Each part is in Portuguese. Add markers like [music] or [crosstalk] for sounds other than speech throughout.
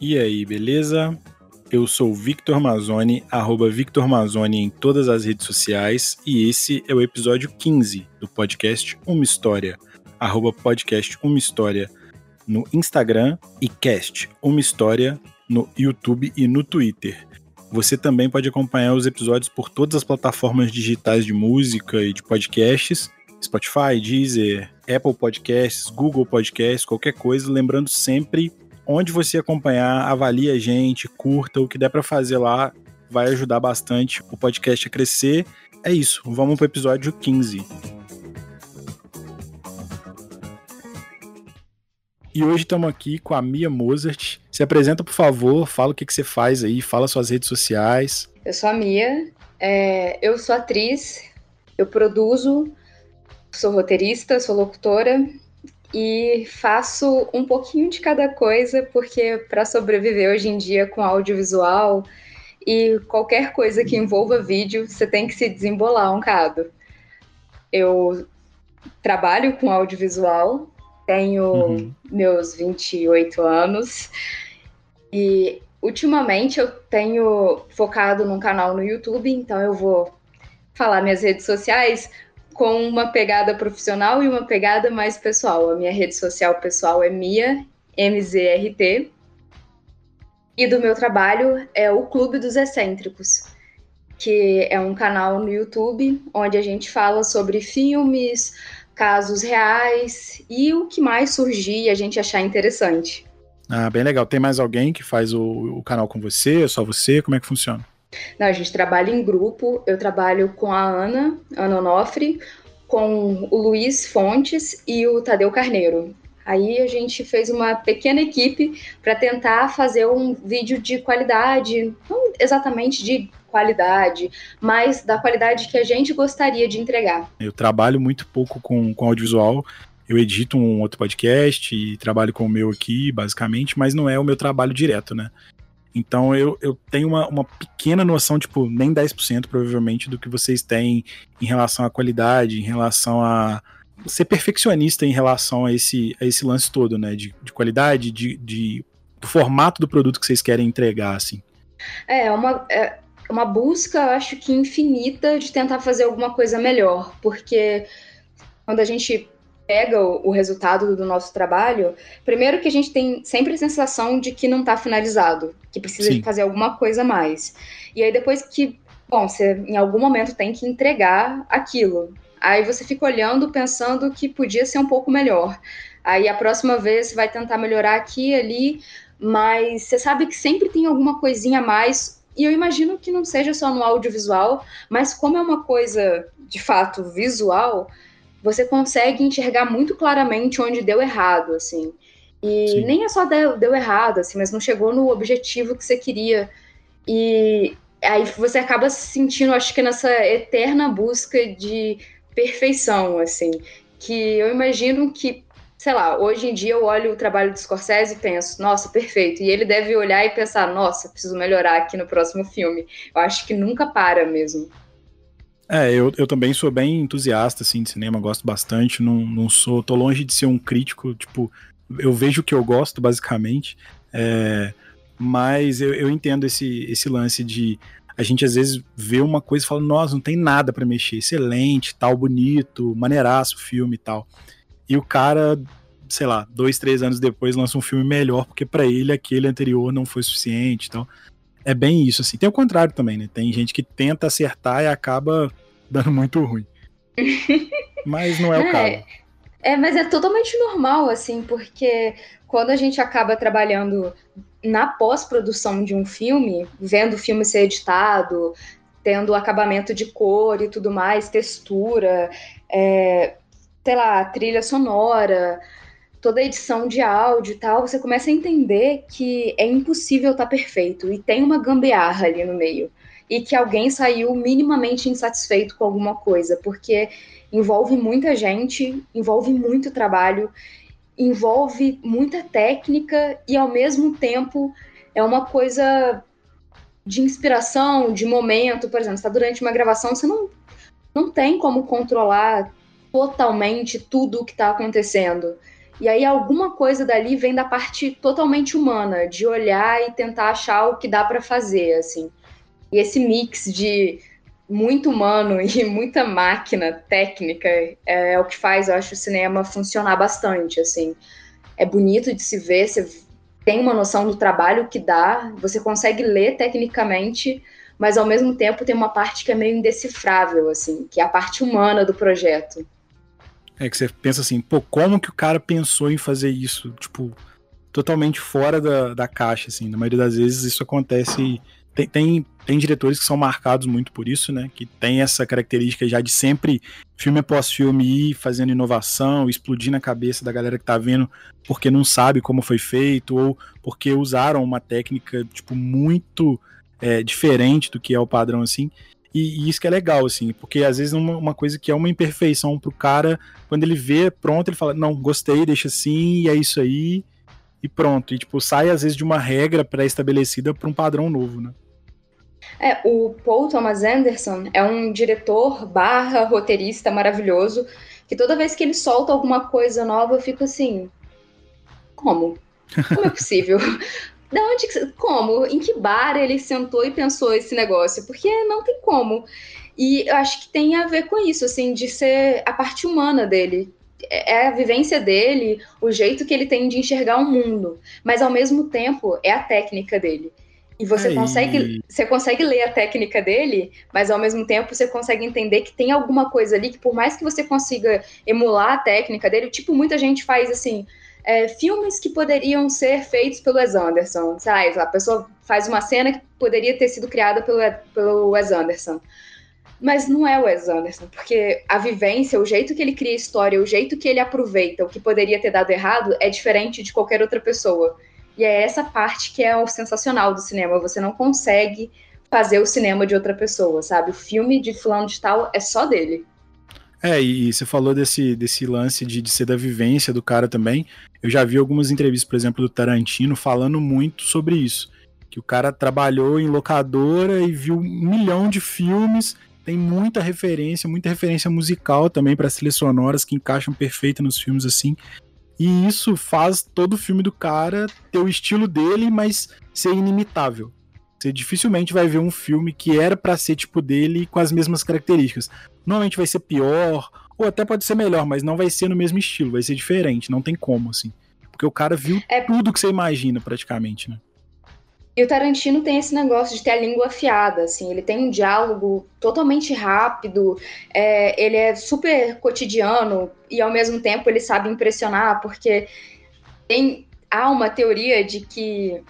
E aí, beleza? Eu sou Victor Mazzoni, arroba Victor Mazzoni em todas as redes sociais, e esse é o episódio 15 do podcast Uma História, arroba podcast Uma História no Instagram e cast Uma História no YouTube e no Twitter. Você também pode acompanhar os episódios por todas as plataformas digitais de música e de podcasts, Spotify, Deezer, Apple Podcasts, Google Podcasts, qualquer coisa, lembrando sempre onde você acompanhar, avalie a gente, curta, o que der para fazer lá vai ajudar bastante o podcast a crescer. É isso, vamos pro episódio 15. E hoje estamos aqui com a Mia Mozart. Se apresenta, por favor, fala o que, que você faz aí, fala suas redes sociais. Eu sou a Mia, é, eu sou atriz, eu produzo, sou roteirista, sou locutora e faço um pouquinho de cada coisa, porque para sobreviver hoje em dia com audiovisual e qualquer coisa que envolva vídeo, você tem que se desembolar um cado. Eu trabalho com audiovisual, tenho uhum. meus 28 anos e ultimamente eu tenho focado num canal no YouTube, então eu vou falar minhas redes sociais, com uma pegada profissional e uma pegada mais pessoal. A minha rede social pessoal é Mia, MZRT. E do meu trabalho é o Clube dos Excêntricos, que é um canal no YouTube onde a gente fala sobre filmes, casos reais e o que mais surgir e a gente achar interessante. Ah, bem legal. Tem mais alguém que faz o, o canal com você? É só você? Como é que funciona? Não, a gente trabalha em grupo. Eu trabalho com a Ana, Ana Onofre, com o Luiz Fontes e o Tadeu Carneiro. Aí a gente fez uma pequena equipe para tentar fazer um vídeo de qualidade, não exatamente de qualidade, mas da qualidade que a gente gostaria de entregar. Eu trabalho muito pouco com, com audiovisual. Eu edito um outro podcast e trabalho com o meu aqui, basicamente, mas não é o meu trabalho direto, né? Então eu, eu tenho uma, uma pequena noção, tipo, nem 10% provavelmente, do que vocês têm em relação à qualidade, em relação a ser perfeccionista em relação a esse, a esse lance todo, né? De, de qualidade, de, de, do formato do produto que vocês querem entregar, assim. É, uma, é uma busca, eu acho que infinita, de tentar fazer alguma coisa melhor, porque quando a gente pega o, o, resultado do nosso trabalho, primeiro que a gente tem sempre a sensação de que não está finalizado, que precisa Sim. fazer alguma coisa mais. E aí depois que, bom, você em algum momento tem que entregar aquilo. Aí você fica olhando, pensando que podia ser um pouco melhor. Aí a próxima vez você vai tentar melhorar aqui e ali, mas você sabe que sempre tem alguma coisinha a mais. E eu imagino que não seja só no audiovisual, mas como é uma coisa de fato visual, você consegue enxergar muito claramente onde deu errado, assim. E Sim. nem é só deu, deu errado, assim, mas não chegou no objetivo que você queria. E aí você acaba se sentindo, acho que nessa eterna busca de perfeição, assim. Que eu imagino que, sei lá, hoje em dia eu olho o trabalho de Scorsese e penso, nossa, perfeito. E ele deve olhar e pensar, nossa, preciso melhorar aqui no próximo filme. Eu acho que nunca para mesmo. É, eu, eu também sou bem entusiasta, assim, de cinema, gosto bastante, não, não sou, tô longe de ser um crítico, tipo, eu vejo o que eu gosto, basicamente, é, mas eu, eu entendo esse, esse lance de a gente às vezes vê uma coisa e fala, nossa, não tem nada para mexer, excelente, tal, bonito, maneiraço o filme e tal. E o cara, sei lá, dois, três anos depois lança um filme melhor, porque para ele aquele anterior não foi suficiente e tal é bem isso, assim. Tem o contrário também, né? Tem gente que tenta acertar e acaba dando muito ruim. [laughs] mas não é o é, caso. É, mas é totalmente normal, assim, porque quando a gente acaba trabalhando na pós-produção de um filme, vendo o filme ser editado, tendo acabamento de cor e tudo mais, textura, é, sei lá, trilha sonora, toda a edição de áudio e tal, você começa a entender que é impossível estar tá perfeito e tem uma gambiarra ali no meio. E que alguém saiu minimamente insatisfeito com alguma coisa, porque envolve muita gente, envolve muito trabalho, envolve muita técnica e ao mesmo tempo é uma coisa de inspiração, de momento, por exemplo, está durante uma gravação, você não, não tem como controlar totalmente tudo o que está acontecendo. E aí alguma coisa dali vem da parte totalmente humana, de olhar e tentar achar o que dá para fazer, assim. E esse mix de muito humano [laughs] e muita máquina técnica é, é, o que faz, eu acho, o cinema funcionar bastante, assim. É bonito de se ver, você tem uma noção do trabalho que dá, você consegue ler tecnicamente, mas ao mesmo tempo tem uma parte que é meio indecifrável, assim, que é a parte humana do projeto. É que você pensa assim, pô, como que o cara pensou em fazer isso? Tipo, totalmente fora da, da caixa, assim. Na maioria das vezes isso acontece. Tem, tem, tem, diretores que são marcados muito por isso, né? Que tem essa característica já de sempre, filme após filme, ir fazendo inovação, explodir na cabeça da galera que tá vendo porque não sabe como foi feito, ou porque usaram uma técnica, tipo, muito é, diferente do que é o padrão, assim. E, e, isso que é legal, assim, porque às vezes uma, uma, coisa que é uma imperfeição pro cara, quando ele vê pronto, ele fala, não, gostei, deixa assim, e é isso aí, e pronto. E tipo, sai às vezes de uma regra pré-estabelecida para um padrão novo, né? É, o Paul Thomas Anderson é um diretor barra roteirista maravilhoso, que toda vez que ele solta alguma coisa nova, eu fico assim, como? Como é possível? [laughs] Da onde que, como? Em que bar ele sentou e pensou esse negócio? Porque não tem como. E eu acho que tem a ver com isso, assim, de ser a parte humana dele. É, é a vivência dele, o jeito que ele tem de enxergar o mundo. Mas ao mesmo tempo é a técnica dele. E você Aí. consegue, você consegue ler a técnica dele, mas ao mesmo tempo você consegue entender que tem alguma coisa ali que por mais que você consiga emular a técnica dele, tipo muita gente faz assim, é, filmes que poderiam ser feitos pelo Wes Anderson. Sabe? A pessoa faz uma cena que poderia ter sido criada pelo, pelo Wes Anderson. Mas não é o Wes Anderson, porque a vivência, o jeito que ele cria história, o jeito que ele aproveita o que poderia ter dado errado é diferente de qualquer outra pessoa. E é essa parte que é o sensacional do cinema. Você não consegue fazer o cinema de outra pessoa, sabe? O filme de fulano de tal é só dele. É, e você falou desse, desse lance de, de ser da vivência do cara também. Eu já vi algumas entrevistas, por exemplo, do Tarantino falando muito sobre isso. Que o cara trabalhou em locadora e viu um milhão de filmes, tem muita referência, muita referência musical também para trilhas sonoras que encaixam perfeito nos filmes assim. E isso faz todo o filme do cara ter o estilo dele, mas ser inimitável. Você dificilmente vai ver um filme que era para ser tipo dele com as mesmas características. Normalmente vai ser pior, ou até pode ser melhor, mas não vai ser no mesmo estilo, vai ser diferente, não tem como, assim. Porque o cara viu é... tudo que você imagina, praticamente, né? E o Tarantino tem esse negócio de ter a língua afiada, assim, ele tem um diálogo totalmente rápido, é, ele é super cotidiano e ao mesmo tempo ele sabe impressionar, porque tem, há uma teoria de que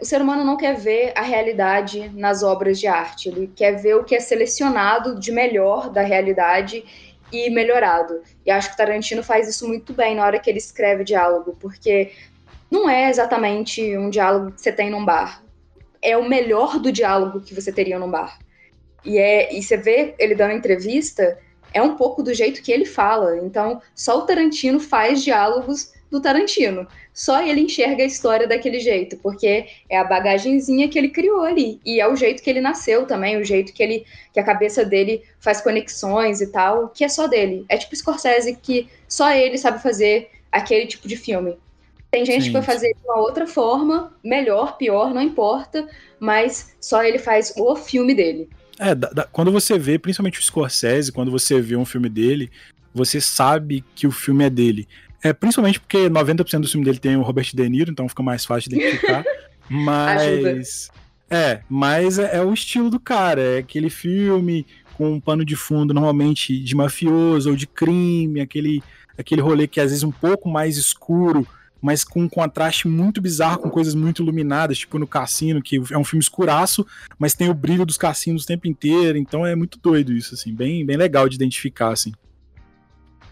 o ser humano não quer ver a realidade nas obras de arte, ele quer ver o que é selecionado de melhor da realidade e melhorado. E acho que Tarantino faz isso muito bem na hora que ele escreve diálogo, porque não é exatamente um diálogo que você tem num bar. É o melhor do diálogo que você teria num bar. E, é, e você vê ele dando entrevista, é um pouco do jeito que ele fala. Então, só o Tarantino faz diálogos do Tarantino. Só ele enxerga a história daquele jeito, porque é a bagagenzinha que ele criou ali. E é o jeito que ele nasceu também, o jeito que ele que a cabeça dele faz conexões e tal, que é só dele. É tipo Scorsese que só ele sabe fazer aquele tipo de filme. Tem gente Sim. que vai fazer de uma outra forma, melhor, pior, não importa, mas só ele faz o filme dele. É, da, da, quando você vê, principalmente o Scorsese, quando você vê um filme dele, você sabe que o filme é dele. É, principalmente porque 90% do filme dele tem o Robert De Niro, então fica mais fácil de identificar. [laughs] mas. É, mas é, é, o estilo do cara. É aquele filme com um pano de fundo, normalmente de mafioso ou de crime, aquele, aquele rolê que é, às vezes um pouco mais escuro, mas com um contraste muito bizarro, com coisas muito iluminadas, tipo no Cassino, que é um filme escuraço, mas tem o brilho dos cassinos o tempo inteiro, então é muito doido isso, assim, bem, bem legal de identificar, assim.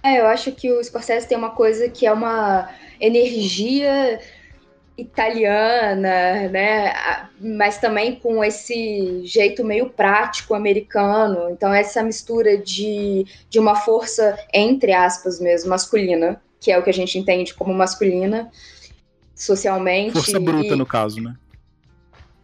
É, eu acho que o Scorsese tem uma coisa que é uma energia italiana, né? Mas também com esse jeito meio prático americano. Então, essa mistura de, de uma força, entre aspas mesmo, masculina, que é o que a gente entende como masculina socialmente. Força bruta, e... no caso, né?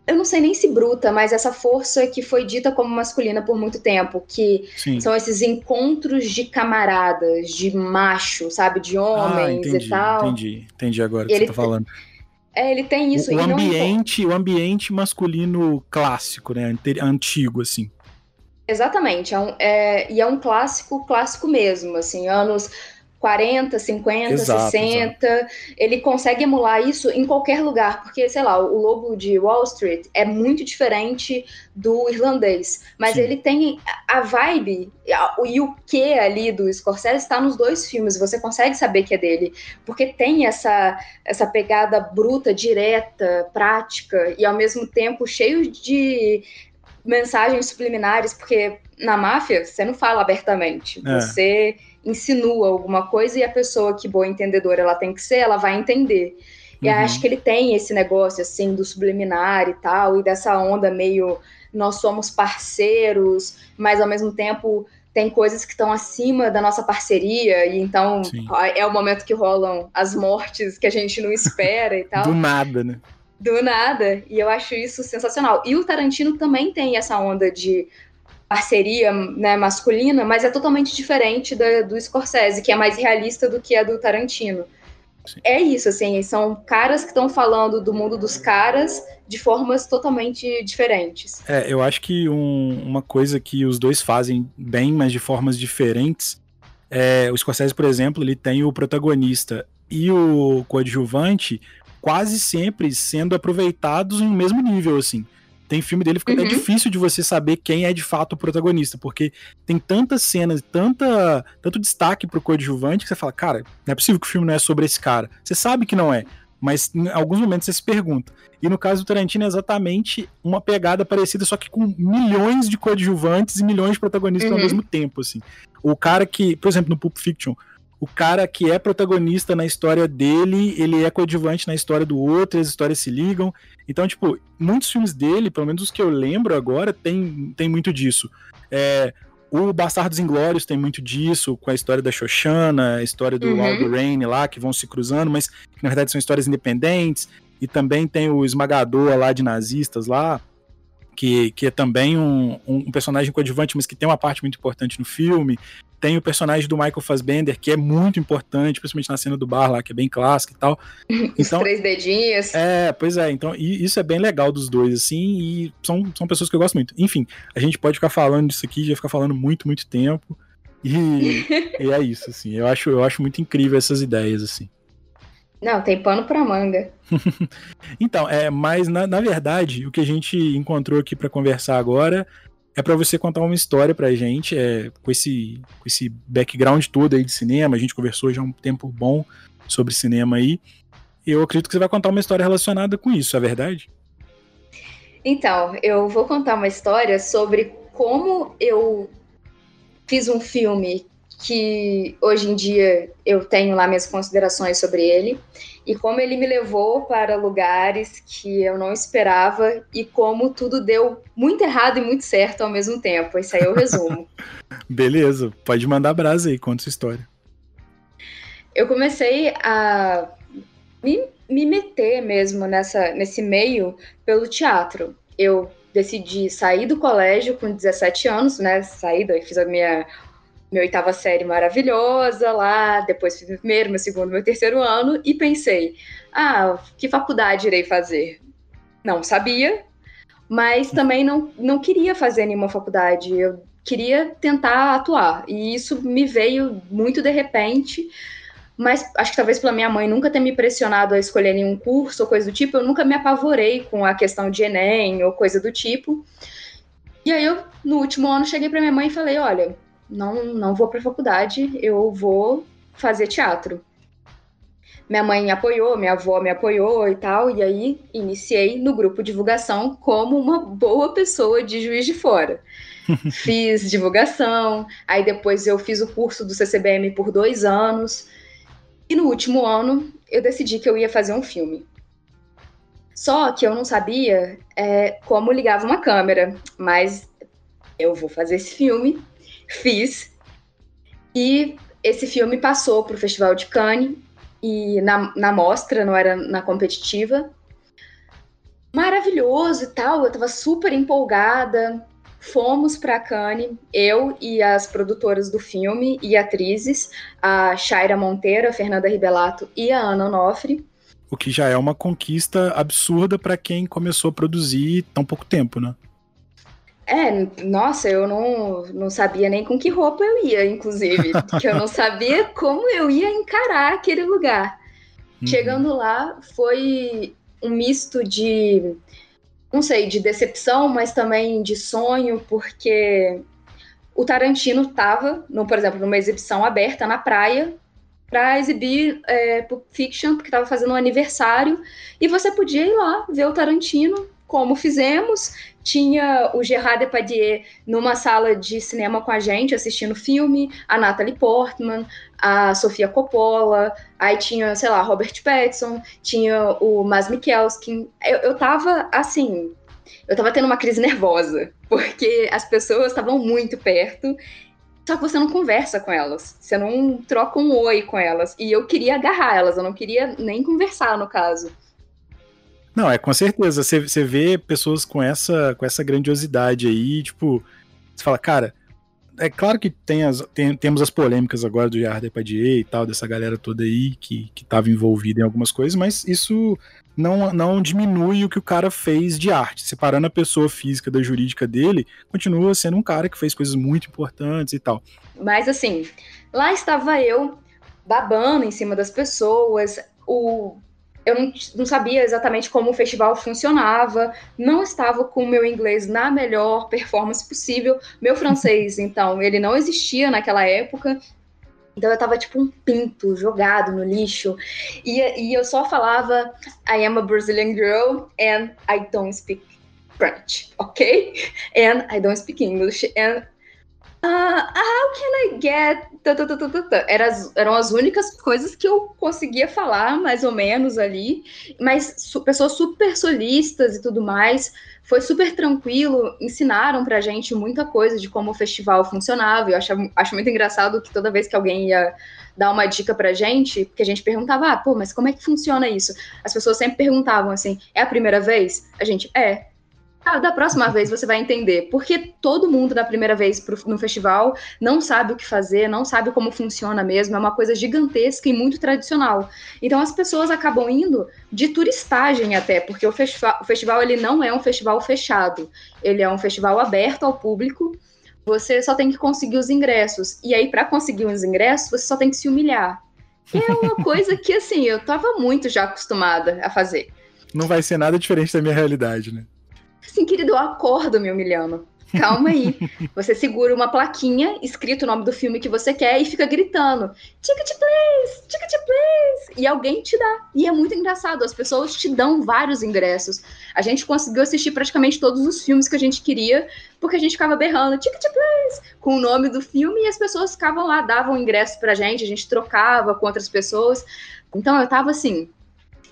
Eu não sei nem se bruta, mas essa força que foi dita como masculina por muito tempo, que Sim. são esses encontros de camaradas, de macho, sabe, de homens ah, entendi, e tal. Entendi, entendi agora o que você tá falando. É, ele tem isso. O, o ambiente, não... o ambiente masculino clássico, né, antigo, assim. Exatamente, é um, é, e é um clássico, clássico mesmo, assim, anos 40, 50, exato, 60. Exato. Ele consegue emular isso em qualquer lugar, porque, sei lá, o Lobo de Wall Street é muito diferente do irlandês, mas Sim. ele tem a vibe e o que ali do Scorsese está nos dois filmes, você consegue saber que é dele, porque tem essa, essa pegada bruta, direta, prática e ao mesmo tempo cheio de mensagens subliminares, porque na máfia você não fala abertamente, é. você insinua alguma coisa e a pessoa que boa entendedora ela tem que ser, ela vai entender. E uhum. acho que ele tem esse negócio assim do subliminar e tal, e dessa onda meio nós somos parceiros, mas ao mesmo tempo tem coisas que estão acima da nossa parceria, e então Sim. é o momento que rolam as mortes que a gente não espera e [laughs] tal. Do nada, né? Do nada. E eu acho isso sensacional. E o Tarantino também tem essa onda de parceria né, masculina, mas é totalmente diferente da, do Scorsese, que é mais realista do que a do Tarantino. Sim. É isso, assim, são caras que estão falando do mundo dos caras de formas totalmente diferentes. É, eu acho que um, uma coisa que os dois fazem bem, mas de formas diferentes, é, o Scorsese, por exemplo, ele tem o protagonista e o coadjuvante quase sempre sendo aproveitados em um mesmo nível, assim. Tem filme dele fica uhum. até difícil de você saber quem é de fato o protagonista, porque tem tantas cenas, tanta, tanto destaque pro coadjuvante que você fala, cara, não é possível que o filme não é sobre esse cara. Você sabe que não é, mas em alguns momentos você se pergunta. E no caso do Tarantino é exatamente uma pegada parecida, só que com milhões de coadjuvantes e milhões de protagonistas uhum. ao mesmo tempo, assim. O cara que, por exemplo, no Pulp Fiction, o cara que é protagonista na história dele, ele é coadjuvante na história do outro, as histórias se ligam. Então, tipo, muitos filmes dele, pelo menos os que eu lembro agora, tem, tem muito disso. É, o Bastardos Inglórios tem muito disso, com a história da Xoxana, a história do uhum. Aldo Rain lá, que vão se cruzando, mas que na verdade são histórias independentes. E também tem o Esmagador lá de nazistas lá, que, que é também um, um personagem coadjuvante, mas que tem uma parte muito importante no filme. Tem o personagem do Michael Fassbender, que é muito importante, principalmente na cena do bar lá, que é bem clássico e tal. [laughs] Então, Os três dedinhos. É, pois é. Então, isso é bem legal dos dois, assim, e são, são pessoas que eu gosto muito. Enfim, a gente pode ficar falando disso aqui, já ficar falando muito, muito tempo. E, [laughs] e é isso, assim. Eu acho, eu acho muito incrível essas ideias, assim. Não, tem pano pra manga. [laughs] então, é, mas na, na verdade, o que a gente encontrou aqui para conversar agora é para você contar uma história pra gente, é, com, esse, com esse background todo aí de cinema. A gente conversou já há um tempo bom sobre cinema aí. Eu acredito que você vai contar uma história relacionada com isso, é verdade? Então, eu vou contar uma história sobre como eu fiz um filme que hoje em dia eu tenho lá minhas considerações sobre ele e como ele me levou para lugares que eu não esperava e como tudo deu muito errado e muito certo ao mesmo tempo. Isso aí é o resumo. [laughs] Beleza, pode mandar brasa aí, conta sua história. Eu comecei a me, me meter mesmo nessa, nesse meio pelo teatro. Eu decidi sair do colégio com 17 anos, né? Saí daí, fiz a minha minha oitava série maravilhosa lá, depois fiz meu primeiro, meu segundo, meu terceiro ano e pensei, ah, que faculdade irei fazer? Não sabia, mas também não, não queria fazer nenhuma faculdade, eu queria tentar atuar e isso me veio muito de repente, mas acho que talvez pela minha mãe nunca ter me pressionado a escolher nenhum curso ou coisa do tipo, eu nunca me apavorei com a questão de Enem ou coisa do tipo. E aí eu, no último ano, cheguei para minha mãe e falei, olha, não, não vou para faculdade, eu vou fazer teatro. Minha mãe me apoiou, minha avó me apoiou e tal, e aí iniciei no grupo divulgação como uma boa pessoa de Juiz de Fora. [laughs] fiz divulgação, aí depois eu fiz o curso do CCBM por dois anos, e no último ano eu decidi que eu ia fazer um filme. Só que eu não sabia é, como ligava uma câmera, mas eu vou fazer esse filme fiz. E esse filme passou para o Festival de Cannes e na, na mostra, não era na competitiva. maravilhoso e tal. Eu tava super empolgada. Fomos para Cannes, eu e as produtoras do filme e atrizes, a Shaira Monteiro, a Fernanda Ribelato e a Ana Onofre. O que já é uma conquista absurda para quem começou a produzir tão pouco tempo, né? É, nossa, eu não, não sabia nem com que roupa eu ia, inclusive, [laughs] porque eu não sabia como eu ia encarar aquele lugar. Uhum. Chegando lá, foi um misto de não sei, de decepção, mas também de sonho, porque o Tarantino estava, por exemplo, numa exibição aberta na praia para exibir é, Pulp Fiction, porque estava fazendo um aniversário, e você podia ir lá ver o Tarantino, como fizemos. Tinha o Gerard Depardieu numa sala de cinema com a gente, assistindo filme, a Natalie Portman, a Sofia Coppola, aí tinha, sei lá, Robert Pattinson, tinha o Mas Mikkelsen. Eu, eu tava, assim, eu tava tendo uma crise nervosa, porque as pessoas estavam muito perto, só que você não conversa com elas, você não troca um oi com elas. E eu queria agarrar elas, eu não queria nem conversar, no caso. Não, é com certeza. Você, vê pessoas com essa, com essa grandiosidade aí, tipo, você fala, cara, é claro que tem as, tem, temos as polêmicas agora do Gerard Depardieu e tal, dessa galera toda aí que, que tava envolvida em algumas coisas, mas isso não, não diminui o que o cara fez de arte. Separando a pessoa física da jurídica dele, continua sendo um cara que fez coisas muito importantes e tal. Mas assim, lá estava eu babando em cima das pessoas, o eu não, não, sabia exatamente como o festival funcionava, não estava com o meu inglês na melhor performance possível. Meu francês, [laughs] então, ele não existia naquela época. Então eu tava tipo um pinto jogado no lixo. E, e eu só falava I am a Brazilian girl and I don't speak French, ok? And I don't speak English. And uh, how can I get. Era, eram as únicas coisas que eu conseguia falar, mais ou menos ali. Mas su pessoas super solistas e tudo mais. Foi super tranquilo, ensinaram pra gente muita coisa de como o festival funcionava. Eu acho, acho muito engraçado que toda vez que alguém ia dar uma dica pra gente, porque a gente perguntava, ah, pô, mas como é que funciona isso? As pessoas sempre perguntavam assim, é a primeira vez? A gente, é, ah, da próxima vez você vai entender. Porque todo mundo da primeira vez pro, no festival não sabe o que fazer, não sabe como funciona mesmo. É uma coisa gigantesca e muito tradicional. Então as pessoas acabam indo de turistagem até, porque o, festival, o festival ele não é um festival fechado. Ele é um festival aberto ao público. Você só tem que conseguir os ingressos. E aí, para conseguir os ingressos, você só tem que se humilhar. é uma coisa que, assim, eu tava muito já acostumada a fazer. Não vai ser nada diferente da minha realidade, né? Assim, querido, eu acordo me humilhando. Calma aí. Você segura uma plaquinha, escrito o nome do filme que você quer e fica gritando: Ticket please! Ticket please! E alguém te dá. E é muito engraçado, as pessoas te dão vários ingressos. A gente conseguiu assistir praticamente todos os filmes que a gente queria, porque a gente ficava berrando: Ticket please! com o nome do filme e as pessoas ficavam lá, davam ingresso pra gente, a gente trocava com outras pessoas. Então eu tava assim,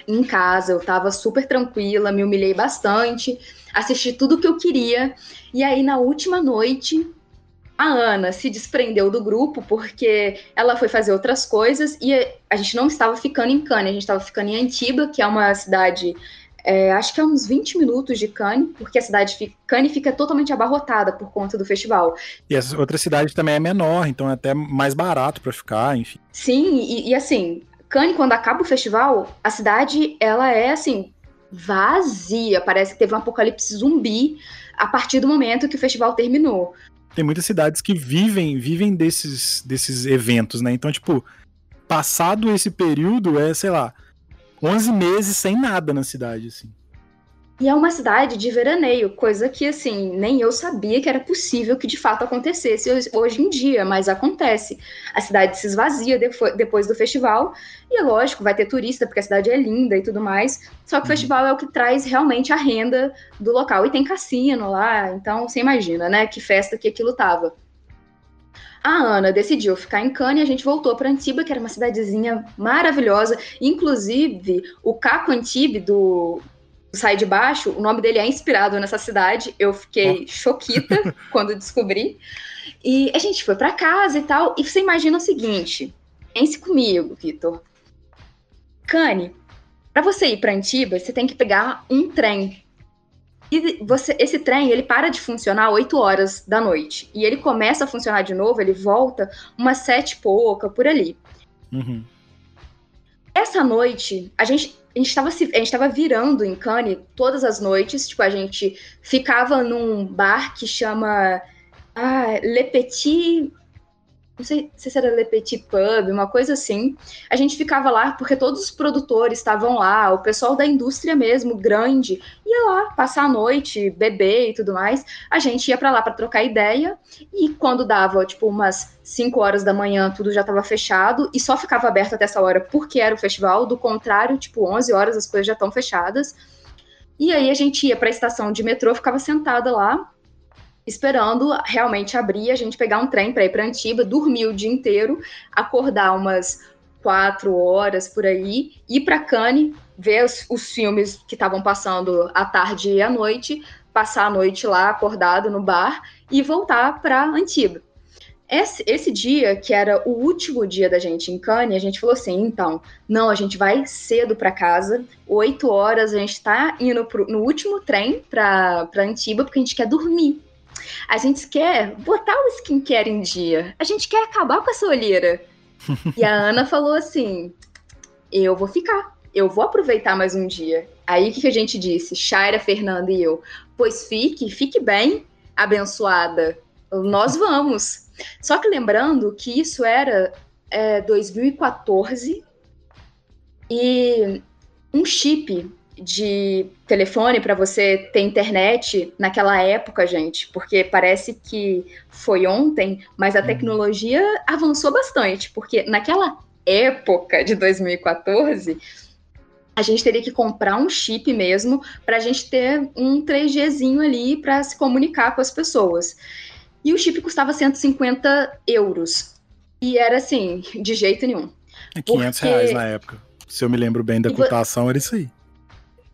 em casa, eu tava super tranquila, me humilhei bastante, assisti tudo o que eu queria. E aí, na última noite, a Ana se desprendeu do grupo porque ela foi fazer outras coisas e a gente não estava ficando em Cannes, a gente estava ficando em Antiba, que é uma cidade, é, acho que é uns 20 minutos de Cannes, porque a cidade de Cannes fica totalmente abarrotada por conta do festival. E essa outra cidade também é menor, então é até mais barato para ficar, enfim. Sim, e, e assim, Cannes, quando acaba o festival, a cidade, ela é assim, vazia. Parece que teve um apocalipse zumbi a partir do momento que o festival terminou. Tem muitas cidades que vivem, vivem desses, desses eventos, né? Então, tipo, passado esse período, é, sei lá, 11 meses sem nada na cidade, assim. E é uma cidade de veraneio, coisa que, assim, nem eu sabia que era possível que de fato acontecesse hoje em dia, mas acontece. A cidade se esvazia depois do festival, e é lógico, vai ter turista, porque a cidade é linda e tudo mais, só que o uhum. festival é o que traz realmente a renda do local. E tem cassino lá, então você imagina, né, que festa que aquilo tava. A Ana decidiu ficar em Cannes e a gente voltou para Antiba, que era uma cidadezinha maravilhosa. Inclusive, o Caco Antibe, do, Sai de Baixo, o nome dele é inspirado nessa cidade. Eu fiquei oh. choquita [laughs] quando descobri. E a gente foi para casa e tal. E você imagina o seguinte: pense comigo, Vitor. Cane, para você ir para Antiba, você tem que pegar um trem. E você, esse trem, ele para de funcionar 8 horas da noite. E ele começa a funcionar de novo, ele volta umas sete e pouca, por ali. Uhum. Essa noite, a gente a gente estava a gente virando em Cannes todas as noites, tipo, a gente ficava num bar que chama ah, Le Petit não sei, se era Le Petit Pub, uma coisa assim. A gente ficava lá porque todos os produtores estavam lá, o pessoal da indústria mesmo, grande, ia lá passar a noite, beber e tudo mais. A gente ia para lá para trocar ideia e quando dava, tipo, umas 5 horas da manhã, tudo já estava fechado e só ficava aberto até essa hora porque era o festival. Do contrário, tipo, 11 horas as coisas já estão fechadas. E aí a gente ia para a estação de metrô, ficava sentada lá esperando realmente abrir, a gente pegar um trem para ir para Antiba, dormir o dia inteiro, acordar umas quatro horas por aí, ir para Cannes, ver os, os filmes que estavam passando à tarde e à noite, passar a noite lá acordado no bar e voltar para Antiba. Esse, esse, dia, que era o último dia da gente em Cannes, a gente falou assim: então, não, a gente vai cedo para casa, oito horas, a gente está indo pro, no último trem para Antiba, porque a gente quer dormir. A gente quer botar o skincare em dia. A gente quer acabar com essa olheira. e a Ana [laughs] falou assim: eu vou ficar. Eu vou aproveitar mais um dia. Aí o que, que a gente disse? Shaira, Fernanda e eu. Pois fique, fique bem, abençoada. Nós vamos. Só que lembrando que isso era é, 2014 e um chip de telefone para você ter internet naquela época, gente, porque parece que foi ontem, mas a uhum. tecnologia avançou bastante, porque naquela época de 2014 a gente teria que comprar um chip mesmo para a gente ter um 3Gzinho ali para se comunicar com as pessoas. E o chip custava 150 euros. E era assim, de jeito nenhum. É 500 porque... reais na época. Se eu me lembro bem da cotação, era isso aí.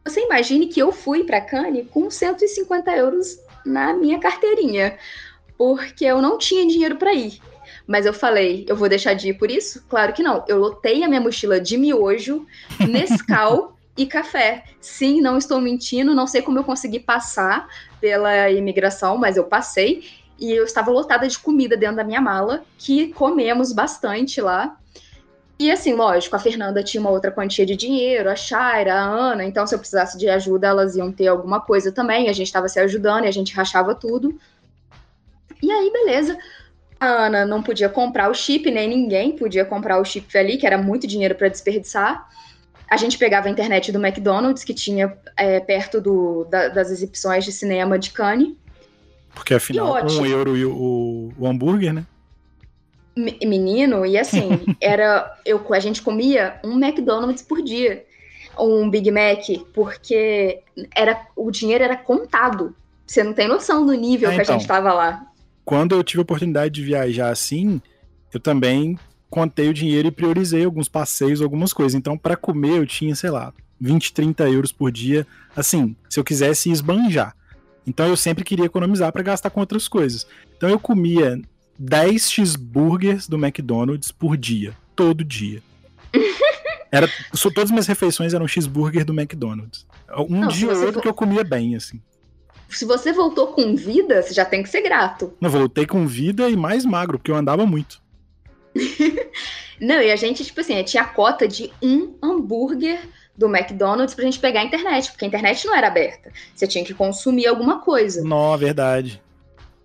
Você imagine que eu fui para Cannes com 150 euros na minha carteirinha, porque eu não tinha dinheiro para ir. Mas eu falei, eu vou deixar de ir por isso? Claro que não. Eu lotei a minha mochila de miojo, [laughs] Nescau e café. Sim, não estou mentindo, não sei como eu consegui passar pela imigração, mas eu passei. E eu estava lotada de comida dentro da minha mala, que comemos bastante lá. E assim, lógico, a Fernanda tinha uma outra quantia de dinheiro, a Shaira, a Ana, então se eu precisasse de ajuda, elas iam ter alguma coisa também, a gente estava se ajudando e a gente rachava tudo. E aí, beleza. A Ana não podia comprar o chip, nem ninguém podia comprar o chip ali, que era muito dinheiro para desperdiçar. A gente pegava a internet do McDonald's, que tinha é, perto do, da, das exibições de cinema de Cannes. Porque afinal, um euro e o, o hambúrguer, né? Menino e assim, [laughs] era eu a gente comia um McDonald's por dia, um Big Mac, porque era o dinheiro era contado. Você não tem noção do nível é, que então, a gente estava lá. Quando eu tive a oportunidade de viajar assim, eu também contei o dinheiro e priorizei alguns passeios, algumas coisas. Então, para comer, eu tinha, sei lá, 20, 30 euros por dia, assim, se eu quisesse esbanjar. Então, eu sempre queria economizar para gastar com outras coisas. Então, eu comia 10 cheeseburgers do McDonald's por dia. Todo dia. [laughs] Era, todas as minhas refeições eram cheeseburger do McDonald's. Um Não, dia ou outro vo... que eu comia bem, assim. Se você voltou com vida, você já tem que ser grato. Não, voltei com vida e mais magro, porque eu andava muito. [laughs] Não, e a gente, tipo assim, tinha a cota de um hambúrguer do McDonald's pra gente pegar a internet, porque a internet não era aberta. Você tinha que consumir alguma coisa. Não, verdade.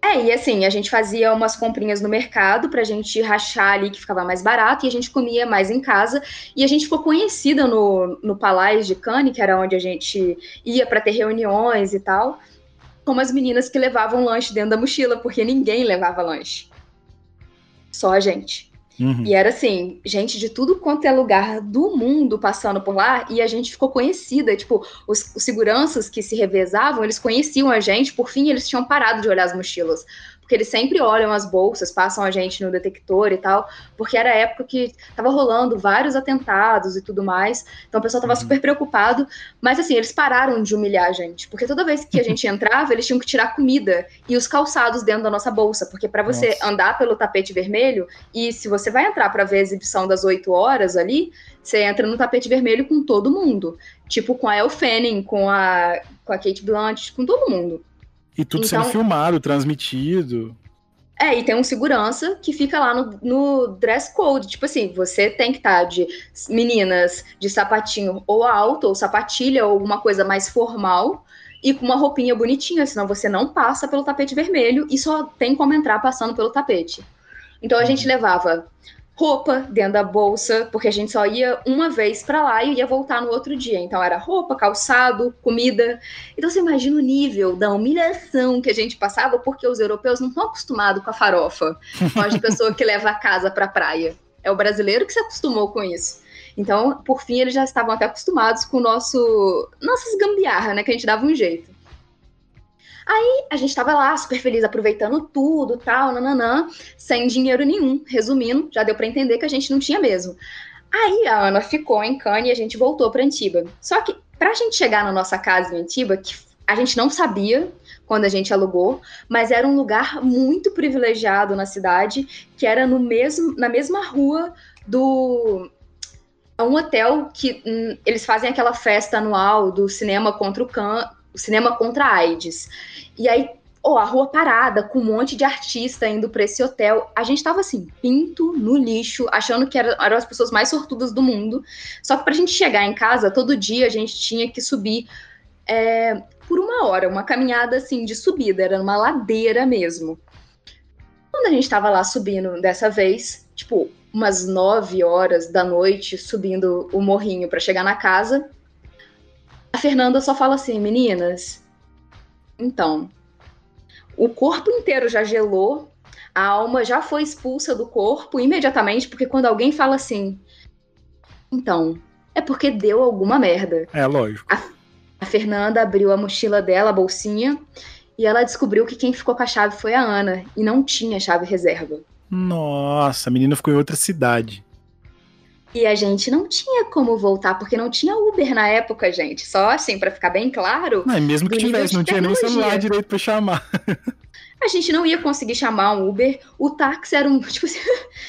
É, e assim, a gente fazia umas comprinhas no mercado pra gente rachar ali que ficava mais barato e a gente comia mais em casa. E a gente ficou conhecida no, no Palais de Cannes, que era onde a gente ia para ter reuniões e tal, como as meninas que levavam lanche dentro da mochila, porque ninguém levava lanche. Só a gente. Uhum. E era assim, gente de tudo quanto é lugar do mundo passando por lá, e a gente ficou conhecida. Tipo, os, os, seguranças que se revezavam, eles conheciam a gente, por fim, eles tinham parado de olhar as mochilas. Porque eles sempre olham as bolsas, passam a gente no detector e tal, porque era época que tava rolando vários atentados e tudo mais, então o pessoal tava uhum. super preocupado, mas assim, eles pararam de humilhar a gente, porque toda vez que a gente [laughs] entrava, eles tinham que tirar comida e os calçados dentro da nossa bolsa, porque para você nossa. andar pelo tapete vermelho, e se você vai entrar para ver a exibição das 8 horas ali, você entra no tapete vermelho com todo mundo, tipo com a Elle Fanning, com a, com a Kate Blanchett, com todo mundo. E tudo então, sendo filmado, transmitido. É, e tem um segurança que fica lá no, no dress code. Tipo assim, você tem que estar tá de meninas de sapatinho ou alto, ou sapatilha, ou alguma coisa mais formal, e com uma roupinha bonitinha, senão você não passa pelo tapete vermelho e só tem como entrar passando pelo tapete. Então a gente uhum. levava roupa dentro da bolsa, porque a gente só ia uma vez para lá e ia voltar no outro dia. Então era roupa, calçado, comida. Então você imagina o nível da humilhação que a gente passava, porque os europeus não estão acostumados com a farofa, com a pessoa que leva a casa para a praia. É o brasileiro que se acostumou com isso. Então, por fim, eles já estavam até acostumados com o nosso nossas gambiarra, né, que a gente dava um jeito. Aí a gente tava lá, super feliz, aproveitando tudo, tal, nananã, sem dinheiro nenhum. Resumindo, já deu para entender que a gente não tinha mesmo. Aí a Ana ficou em Cannes e a gente voltou para Antiba. Só que pra gente chegar na nossa casa em Antiba, que a gente não sabia quando a gente alugou, mas era um lugar muito privilegiado na cidade, que era no mesmo, na mesma rua do um hotel que hum, eles fazem aquela festa anual do cinema contra o, can, o cinema contra a AIDS. E aí, oh, a rua parada, com um monte de artista indo para esse hotel. A gente tava assim, pinto no lixo, achando que eram, eram as pessoas mais sortudas do mundo. Só que pra gente chegar em casa, todo dia a gente tinha que subir é, por uma hora, uma caminhada assim de subida, era uma ladeira mesmo. Quando a gente tava lá subindo dessa vez, tipo, umas nove horas da noite, subindo o morrinho para chegar na casa, a Fernanda só fala assim, meninas, então, o corpo inteiro já gelou, a alma já foi expulsa do corpo imediatamente, porque quando alguém fala assim, então, é porque deu alguma merda. É, lógico. A, a Fernanda abriu a mochila dela, a bolsinha, e ela descobriu que quem ficou com a chave foi a Ana, e não tinha chave reserva. Nossa, a menina ficou em outra cidade. E a gente não tinha como voltar, porque não tinha Uber na época, gente. Só assim, para ficar bem claro. Não, mesmo que tivesse, não tinha nem celular direito para chamar. [laughs] A gente não ia conseguir chamar um Uber. O táxi era um. [laughs] Tipo assim.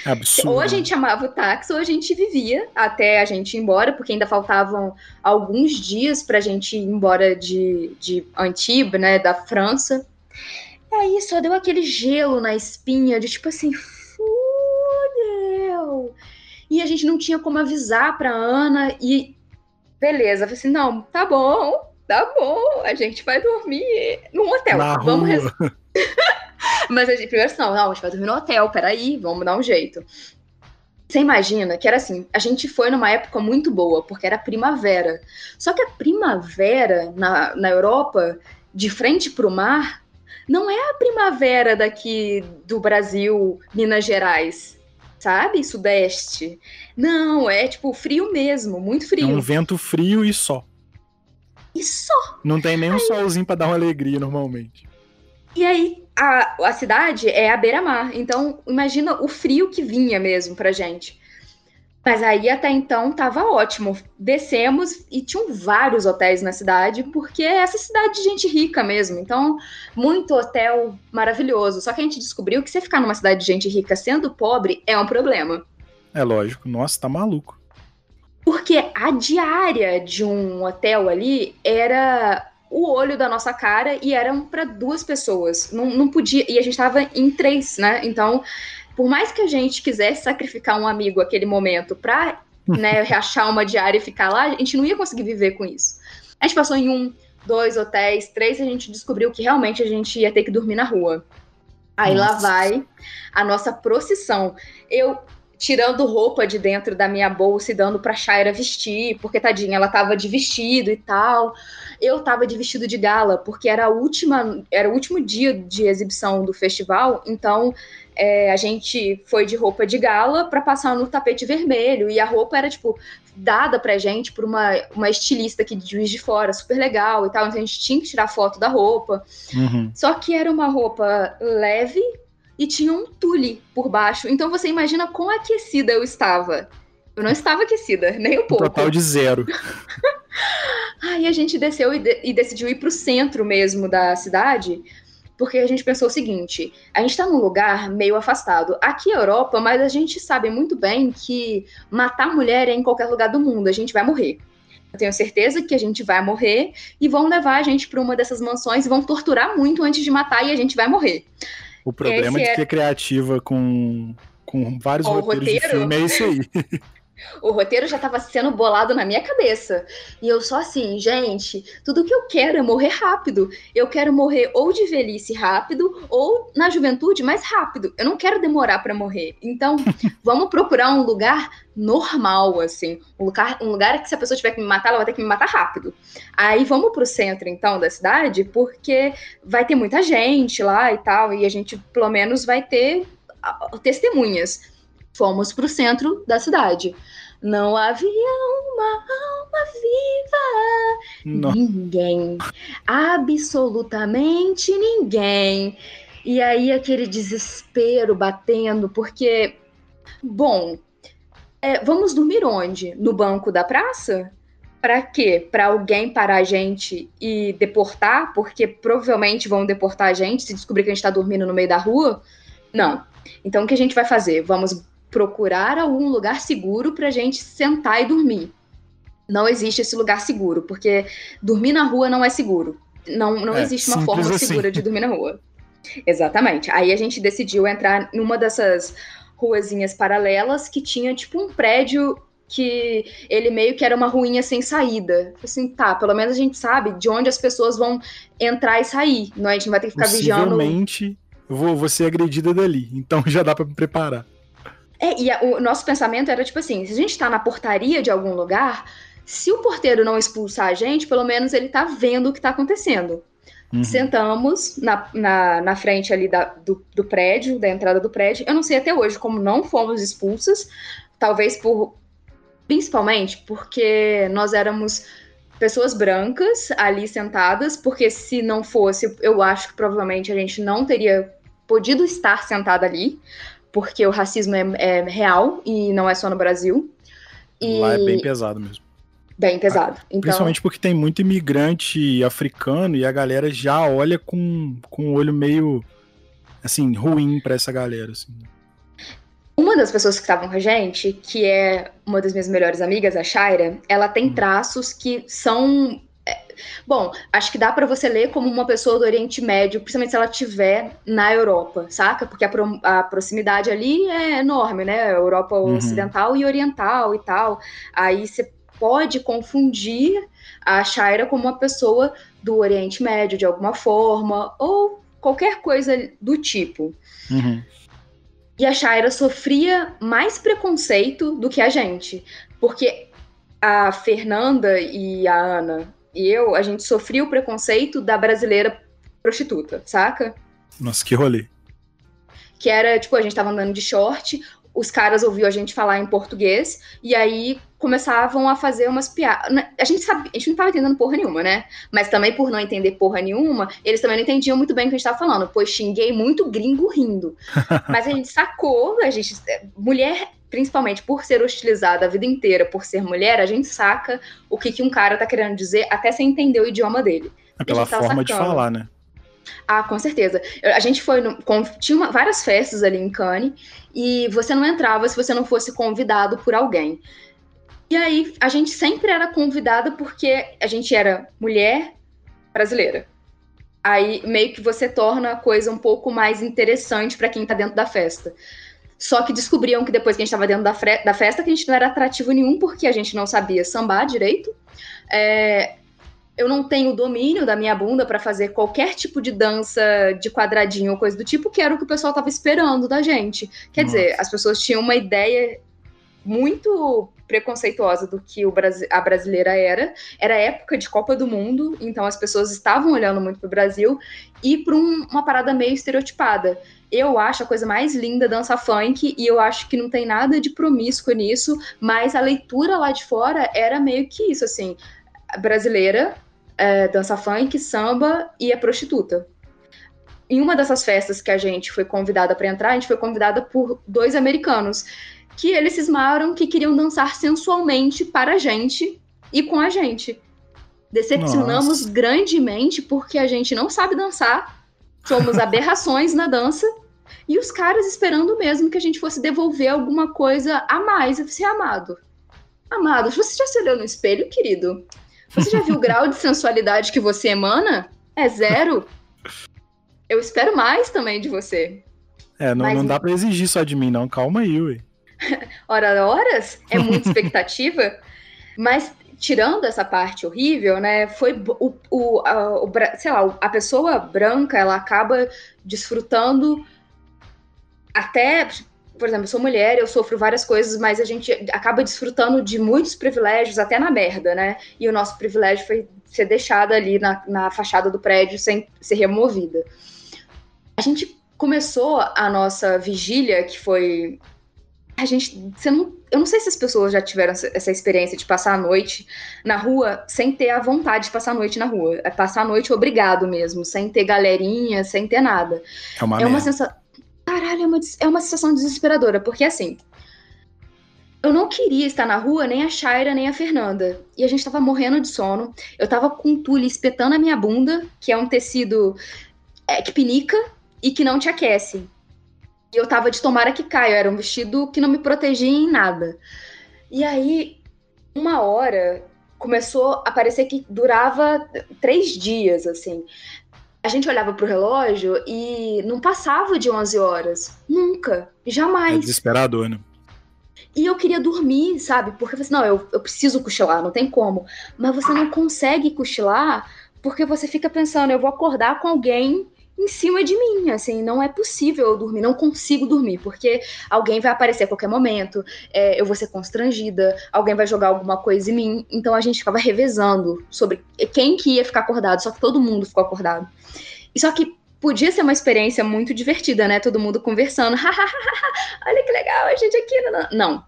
Absurdo. Ou a gente chamava o táxi, ou a gente vivia até a gente ir embora, porque ainda faltavam alguns dias pra gente ir embora de, de Antibes, né? Da França. E aí só deu aquele gelo na espinha de tipo assim, fudeu e a gente não tinha como avisar para Ana e beleza, eu falei assim, não, tá bom, tá bom, a gente vai dormir num hotel, Na vamos res... [laughs] Mas a gente primeiro assim, não, não, a gente vai dormir no hotel, peraí, vamos dar um jeito. Você imagina que era assim, a gente foi numa época muito boa, porque era primavera. Só que a primavera na, na Europa, de frente para o mar, não é a primavera daqui do Brasil, Minas Gerais sabe? Sudeste. Não, é tipo frio mesmo, muito frio. É um vento frio e só. E só. Não tem nem um solzinho para dar uma alegria normalmente. E aí, a, a cidade é à beira-mar. Então, imagina o frio que vinha mesmo pra gente. Mas aí até então tava ótimo. Descemos e tinham vários hotéis na cidade, porque é essa cidade de gente rica mesmo. Então, muito hotel maravilhoso. Só que a gente descobriu que você ficar numa cidade de gente rica sendo pobre é um problema. É lógico. Nossa, tá maluco. Porque a diária de um hotel ali era o olho da nossa cara e eram para duas pessoas. Não, não podia. E a gente tava em três, né? Então por mais que a gente quisesse sacrificar um amigo aquele momento para né, [laughs] reachar uma diária e ficar lá, a gente não ia conseguir viver com isso. A gente passou em um, dois hotéis, três, e a gente descobriu que realmente a gente ia ter que dormir na rua. Aí nossa. lá vai a nossa procissão. Eu tirando roupa de dentro da minha bolsa e dando pra Shaira vestir, porque tadinha, ela tava de vestido e tal. Eu tava de vestido de gala, porque era a última, era o último dia de exibição do festival, então é, a gente foi de roupa de gala para passar no tapete vermelho e a roupa era tipo dada pra gente por uma, uma estilista aqui de Juiz de Fora, super legal e tal, então a gente tinha que tirar foto da roupa. Uhum. Só que era uma roupa leve, e tinha um tule por baixo. Então você imagina quão aquecida eu estava. Eu não estava aquecida, nem um pouco. Total de zero. [laughs] Aí a gente desceu e, de e decidiu ir para o centro mesmo da cidade, porque a gente pensou o seguinte: a gente está num lugar meio afastado. Aqui é Europa, mas a gente sabe muito bem que matar mulher é em qualquer lugar do mundo, a gente vai morrer. Eu tenho certeza que a gente vai morrer e vão levar a gente para uma dessas mansões e vão torturar muito antes de matar e a gente vai morrer. O problema Esse de é... ser criativa com, com vários roteiros roteiro... de filme é isso aí. [laughs] O roteiro já estava sendo bolado na minha cabeça. E eu só assim, gente, tudo que eu quero é morrer rápido. Eu quero morrer ou de velhice rápido, ou na juventude mais rápido. Eu não quero demorar para morrer. Então, [laughs] vamos procurar um lugar normal, assim. Um lugar, um lugar que se a pessoa tiver que me matar, ela vai ter que me matar rápido. Aí vamos pro centro, então, da cidade, porque vai ter muita gente lá e tal. E a gente, pelo menos, vai ter testemunhas fomos para o centro da cidade. Não havia uma alma viva. Não. Ninguém. Absolutamente ninguém. E aí aquele desespero batendo, porque, bom, é, vamos dormir onde? No banco da praça? Para quê? Para alguém parar a gente e deportar? Porque provavelmente vão deportar a gente se descobrir que a gente está dormindo no meio da rua? Não. Então o que a gente vai fazer? Vamos procurar algum lugar seguro para a gente sentar e dormir. Não existe esse lugar seguro, porque dormir na rua não é seguro. Não, não é, existe uma forma assim. segura de dormir na rua. Exatamente. Aí a gente decidiu entrar numa dessas ruazinhas paralelas que tinha tipo um prédio que ele meio que era uma ruinha sem saída. Assim, tá, pelo menos a gente sabe de onde as pessoas vão entrar e sair. Não, a gente não vai ter que ficar vigiando. Possivelmente eu vou, vou ser agredida dali, então [laughs] já dá para me preparar. É, e a, o nosso pensamento era tipo assim: se a gente está na portaria de algum lugar, se o porteiro não expulsar a gente, pelo menos ele tá vendo o que tá acontecendo. Uhum. Sentamos na, na, na, frente ali da, do, do prédio, da entrada do prédio. Eu não sei até hoje como não fomos expulsas, talvez por. Principalmente porque nós éramos pessoas brancas ali sentadas, porque se não fosse, eu acho que provavelmente a gente não teria podido estar sentada ali porque o racismo é, é real e não é só no Brasil. E... Lá é bem pesado mesmo. Bem pesado. Então... Principalmente porque tem muito imigrante africano e a galera já olha com, com um olho meio assim, ruim para essa galera. Assim. Uma das pessoas que estavam com a gente, que é uma das minhas melhores amigas, a Shaira, ela tem hum. traços que são Bom, acho que dá para você ler como uma pessoa do Oriente Médio, principalmente se ela estiver na Europa, saca? Porque a, pro, a, proximidade ali é enorme, né? Europa uhum. ocidental e oriental e tal. Aí você pode confundir a Shaira como uma pessoa do Oriente Médio de alguma forma, ou qualquer coisa do tipo. Uhum. E a Shaira sofria mais preconceito do que a gente, porque a Fernanda e a Ana e eu, a gente sofria o preconceito da brasileira prostituta, saca? Nossa, que rolê. Que era, tipo, a gente tava andando de short, os caras ouviam a gente falar em português, e aí começavam a fazer umas piadas. Né, a gente sabe, a gente não tava entendendo porra nenhuma, né? Mas também por não entender porra nenhuma, eles também não entendiam muito bem o que a gente tava falando, pois xinguei muito gringo rindo. [laughs] Mas a gente sacou, a gente. Mulher principalmente por ser hostilizada a vida inteira por ser mulher, a gente saca o que, que um cara tá querendo dizer até sem entender o idioma dele. É pela forma sacando. de falar, né? Ah, com certeza. A gente foi. No, com, tinha uma, várias festas ali em Cannes e você não entrava se você não fosse convidado por alguém. E aí a gente sempre era convidada porque a gente era mulher brasileira. Aí meio que você torna a coisa um pouco mais interessante para quem tá dentro da festa. Só que descobriam que depois que a gente estava dentro da, da, festa, que a gente não era atrativo nenhum, porque a gente não sabia sambar direito. É, eu não tenho domínio da minha bunda para fazer qualquer tipo de dança de quadradinho ou coisa do tipo, que era o que o pessoal tava esperando da gente. Quer Nossa. dizer, as pessoas tinham uma ideia muito preconceituosa do que o a brasileira era. Era época de Copa do Mundo, então as pessoas estavam olhando muito para o Brasil e para um, uma parada meio estereotipada. Eu acho a coisa mais linda dança funk e eu acho que não tem nada de promíscuo nisso, mas a leitura lá de fora era meio que isso, assim, brasileira, é, dança funk, samba e é prostituta. Em uma dessas festas que a gente foi convidada para entrar, a gente foi convidada por dois americanos que eles cismaram que queriam dançar sensualmente para a gente e com a gente. Decepcionamos Nossa. grandemente porque a gente não sabe dançar, somos aberrações na dança, e os caras esperando mesmo que a gente fosse devolver alguma coisa a mais. Eu falei, amado, amado, você já se olhou no espelho, querido? Você já viu o grau de sensualidade que você emana? É zero. Eu espero mais também de você. É, não, Mas, não dá para exigir só de mim, não. Calma aí, ué. [laughs] hora horas, é muita [laughs] expectativa, mas tirando essa parte horrível, né, foi o, o, a, o, sei lá, a pessoa branca, ela acaba desfrutando até, por exemplo, eu sou mulher, eu sofro várias coisas, mas a gente acaba desfrutando de muitos privilégios até na merda, né, e o nosso privilégio foi ser deixado ali na, na fachada do prédio sem ser removida. A gente começou a nossa vigília, que foi a gente, você não, eu não sei se as pessoas já tiveram essa experiência de passar a noite na rua sem ter a vontade de passar a noite na rua. É passar a noite obrigado mesmo, sem ter galerinha, sem ter nada. É uma, é uma sensação. Caralho, é uma, é uma sensação desesperadora, porque assim. Eu não queria estar na rua, nem a Shaira, nem a Fernanda. E a gente tava morrendo de sono. Eu tava com tule espetando a minha bunda, que é um tecido é, que pinica e que não te aquece. E eu tava de tomara que caia, era um vestido que não me protegia em nada. E aí, uma hora, começou a parecer que durava três dias, assim. A gente olhava pro relógio e não passava de 11 horas. Nunca. Jamais. É desesperador, né? E eu queria dormir, sabe? Porque eu falei assim, não, eu, eu preciso cochilar, não tem como. Mas você não consegue cochilar porque você fica pensando, eu vou acordar com alguém em cima de mim, assim, não é possível eu dormir, não consigo dormir, porque alguém vai aparecer a qualquer momento, é, eu vou ser constrangida, alguém vai jogar alguma coisa em mim, então a gente ficava revezando sobre quem que ia ficar acordado, só que todo mundo ficou acordado. E só que podia ser uma experiência muito divertida, né, todo mundo conversando, [laughs] olha que legal, a gente aqui, não,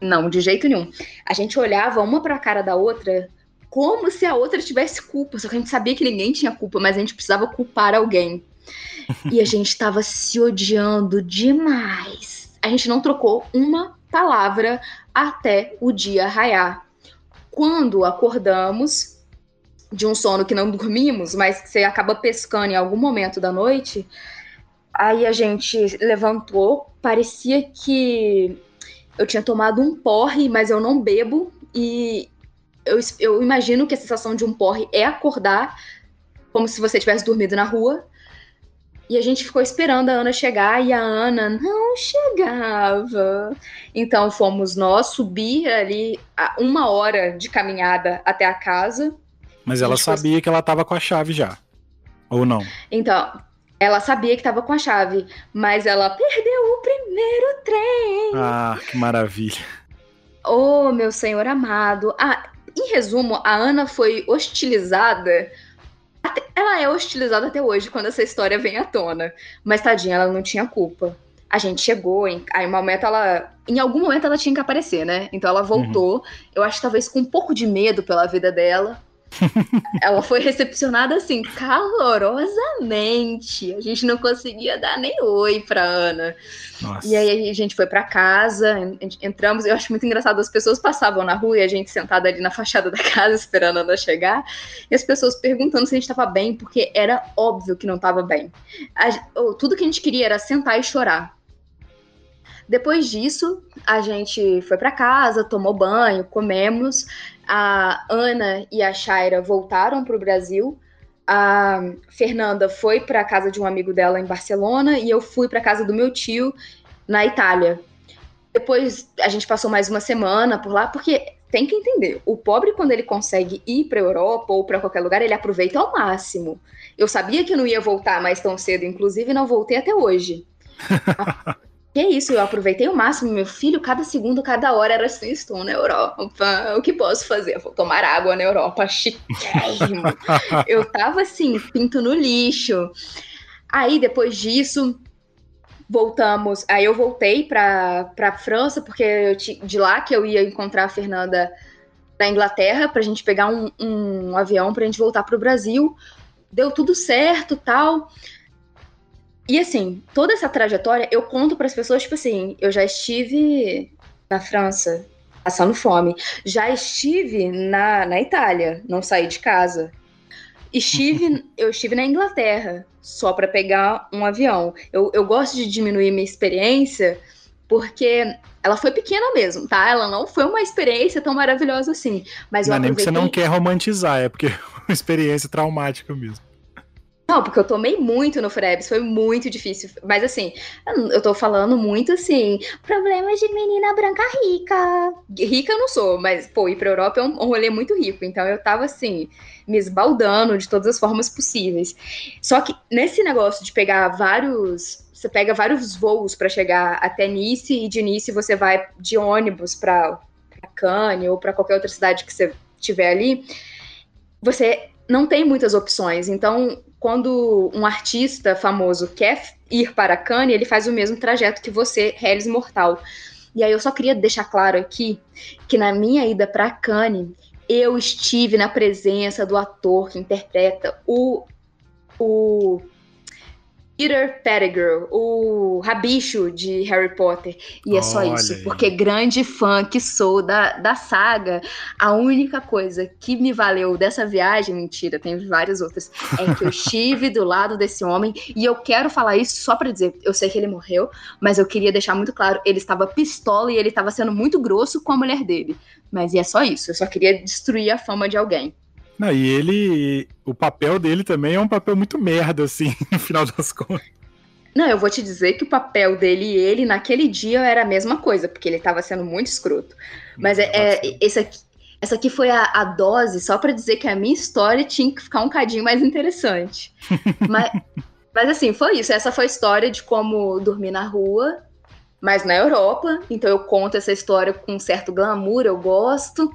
não, de jeito nenhum. A gente olhava uma pra cara da outra como se a outra tivesse culpa. Só que a gente sabia que ninguém tinha culpa, mas a gente precisava culpar alguém. [laughs] e a gente estava se odiando demais. A gente não trocou uma palavra até o dia raiar. Quando acordamos de um sono que não dormimos, mas que você acaba pescando em algum momento da noite, aí a gente levantou, parecia que eu tinha tomado um porre, mas eu não bebo, e eu, eu imagino que a sensação de um porre é acordar como se você tivesse dormido na rua. E a gente ficou esperando a Ana chegar e a Ana não chegava. Então fomos nós subir ali uma hora de caminhada até a casa. Mas ela sabia foi... que ela estava com a chave já. Ou não? Então, ela sabia que estava com a chave, mas ela perdeu o primeiro trem. Ah, que maravilha. Oh, meu senhor amado. Ah, em resumo, a Ana foi hostilizada. ela é hostilizada até hoje quando essa história vem à tona. Mas tadinha, ela não tinha culpa. A gente chegou, em, aí, uma momento ela. Em algum momento ela tinha que aparecer, né? Então ela voltou. Uhum. Eu acho que talvez com um pouco de medo pela vida dela ela foi recepcionada assim, calorosamente. A gente não conseguia dar nem oi pra Ana. Nossa. E aí a gente foi para casa, entramos. Eu acho muito engraçado, as pessoas passavam na rua e a gente sentada ali na fachada da [laughs] casa esperando a Ana chegar, e as pessoas perguntando se a gente tava bem, porque era óbvio que não tava bem. A, tudo que a gente queria era sentar e chorar. Depois disso, a gente foi para casa, tomou banho, comemos a Ana e a Shaira voltaram para o Brasil. A Fernanda foi para a casa de um amigo dela em Barcelona e eu fui para a casa do meu tio na Itália. Depois a gente passou mais uma semana por lá, porque tem que entender, o pobre quando ele consegue ir para Europa ou para qualquer lugar, ele aproveita ao máximo. Eu sabia que não ia voltar mais tão cedo, inclusive não voltei até hoje. [laughs] que isso, eu aproveitei o máximo, meu filho, cada segundo, cada hora era assim, estou na Europa, o que posso fazer? Vou tomar água na Europa, chiquérrimo. [laughs] eu tava assim, pinto no lixo. Aí, depois disso, voltamos. Aí eu voltei para a França, porque eu, de lá que eu ia encontrar a Fernanda na Inglaterra, para a gente pegar um, um avião para a gente voltar para o Brasil. Deu tudo certo tal. E assim, toda essa trajetória eu conto para as pessoas, tipo assim, eu já estive na França passando fome, já estive na, na Itália, não saí de casa. Estive, [laughs] eu estive na Inglaterra, só para pegar um avião. Eu, eu gosto de diminuir minha experiência porque ela foi pequena mesmo, tá? Ela não foi uma experiência tão maravilhosa assim. Mas não eu é nem porque você não quer romantizar, é porque [laughs] é uma experiência traumática mesmo. Não, porque eu tomei muito no Frebs, foi muito difícil. Mas assim, eu tô falando muito assim, problemas de menina branca rica. Rica eu não sou, mas, pô, ir pra Europa é um, rolê muito rico. Então eu tava assim, me esbaldando de todas as formas possíveis. Só que nesse negócio de pegar vários. Você pega vários voos para chegar até Nice e de Nice você vai de ônibus para Cannes ou para qualquer outra cidade que você tiver ali. Você não tem muitas opções. Então, quando um artista famoso quer ir para Cannes, ele faz o mesmo trajeto que você, Hellis Mortal. E aí eu só queria deixar claro aqui que na minha ida para Cannes, eu estive na presença do ator que interpreta o, o Peter Pettigrew, o rabicho de Harry Potter. E é Olha só isso, aí. porque grande fã que sou da, da saga, a única coisa que me valeu dessa viagem, mentira, tem várias outras, é que eu estive do lado desse homem e eu quero falar isso só para dizer, eu sei que ele morreu, mas eu queria deixar muito claro, ele estava pistola e ele estava sendo muito grosso com a mulher dele. Mas é só isso, eu só queria destruir a fama de alguém. Não, e ele. O papel dele também é um papel muito merda, assim, [laughs] no final das contas. Não, eu vou te dizer que o papel dele e ele naquele dia era a mesma coisa, porque ele estava sendo muito escroto. Mas é, é esse aqui, essa aqui foi a, a dose só para dizer que a minha história tinha que ficar um cadinho mais interessante. [laughs] mas, mas assim, foi isso. Essa foi a história de como dormir na rua, mas na Europa. Então eu conto essa história com um certo glamour, eu gosto.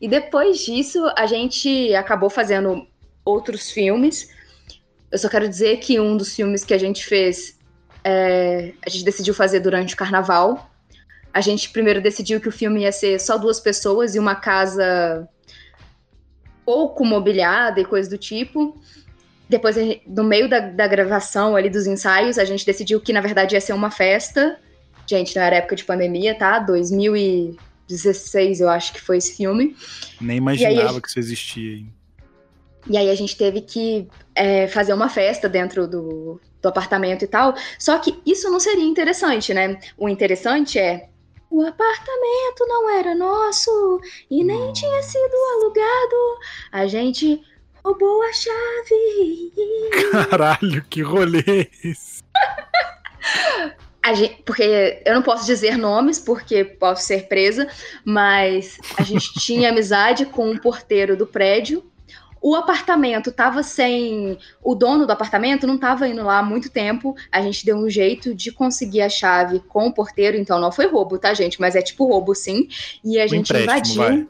E depois disso, a gente acabou fazendo outros filmes. Eu só quero dizer que um dos filmes que a gente fez, é, a gente decidiu fazer durante o carnaval. A gente primeiro decidiu que o filme ia ser só duas pessoas e uma casa pouco mobiliada e coisa do tipo. Depois, no meio da, da gravação ali dos ensaios, a gente decidiu que na verdade ia ser uma festa. Gente, não era época de pandemia, tá? 2000 e 16, eu acho que foi esse filme. Nem imaginava gente... que isso existia. Hein? E aí a gente teve que é, fazer uma festa dentro do, do apartamento e tal. Só que isso não seria interessante, né? O interessante é o apartamento não era nosso e nem Nossa. tinha sido alugado. A gente roubou a chave. Caralho, que rolê é esse? [laughs] Gente, porque eu não posso dizer nomes porque posso ser presa, mas a gente [laughs] tinha amizade com um porteiro do prédio. O apartamento estava sem. O dono do apartamento não estava indo lá há muito tempo. A gente deu um jeito de conseguir a chave com o porteiro, então não foi roubo, tá, gente? Mas é tipo roubo, sim. E a um gente invadiu. Vai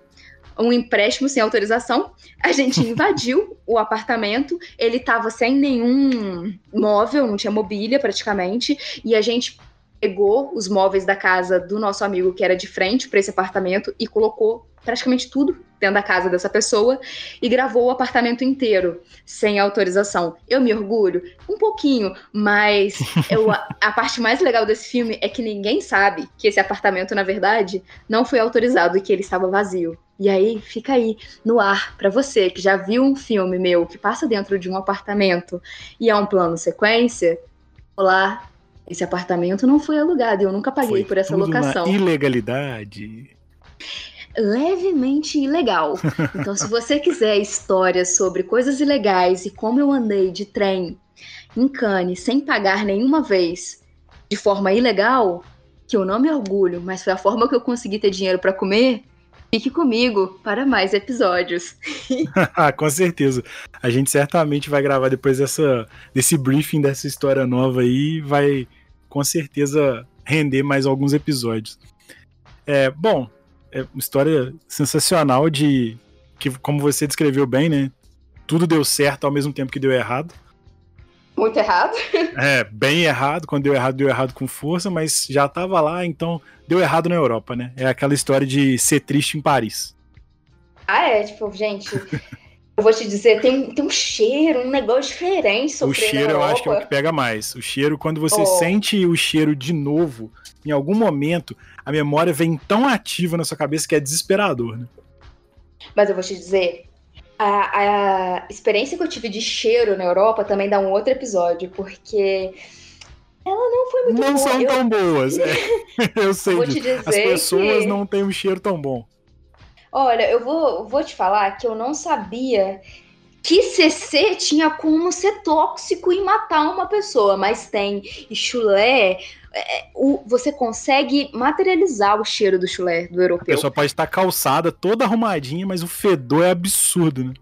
um empréstimo sem autorização. A gente [laughs] invadiu o apartamento, ele estava sem nenhum móvel, não tinha mobília praticamente, e a gente pegou os móveis da casa do nosso amigo que era de frente para esse apartamento e colocou praticamente tudo dentro da casa dessa pessoa e gravou o apartamento inteiro sem autorização. Eu me orgulho um pouquinho, mas [laughs] eu, a parte mais legal desse filme é que ninguém sabe que esse apartamento na verdade não foi autorizado e que ele estava vazio. E aí fica aí no ar para você que já viu um filme meu que passa dentro de um apartamento e é um plano sequência. Olá, esse apartamento não foi alugado, eu nunca paguei foi por essa locação. ilegalidade. Levemente ilegal. [laughs] Então, se você quiser histórias sobre coisas ilegais e como eu andei de trem em Cannes sem pagar nenhuma vez de forma ilegal, que eu não me orgulho, mas foi a forma que eu consegui ter dinheiro para comer, Fique comigo para mais episódios. [laughs] Com certeza. A gente certamente vai gravar depois dessa, desse briefing dessa história nova aí. Vai com certeza render mais alguns episódios. É, bom, é uma história sensacional de que, como você descreveu bem, né? Tudo deu certo ao mesmo tempo que deu errado. Muito errado. [laughs] É, bem errado. Quando deu errado, deu errado com força, mas já tava lá, então deu errado na Europa, né? É aquela história de ser triste em Paris. Ah, é, tipo, gente. [laughs] eu vou te dizer, tem, tem um cheiro, um negócio diferente O cheiro eu acho que é o que pega mais. O cheiro, quando você oh. sente o cheiro de novo, em algum momento, a memória vem tão ativa na sua cabeça que é desesperador, né? Mas eu vou te dizer, a, a experiência que eu tive de cheiro na Europa também dá um outro episódio, porque ela não foi muito não boa. Não são eu... tão boas, é. [laughs] [laughs] eu sei vou disso. As pessoas que... não têm um cheiro tão bom. Olha, eu vou, vou te falar que eu não sabia que CC tinha como ser tóxico e matar uma pessoa, mas tem. E chulé, é, o, você consegue materializar o cheiro do chulé do europeu. A pessoa pode estar calçada, toda arrumadinha, mas o fedor é absurdo, né?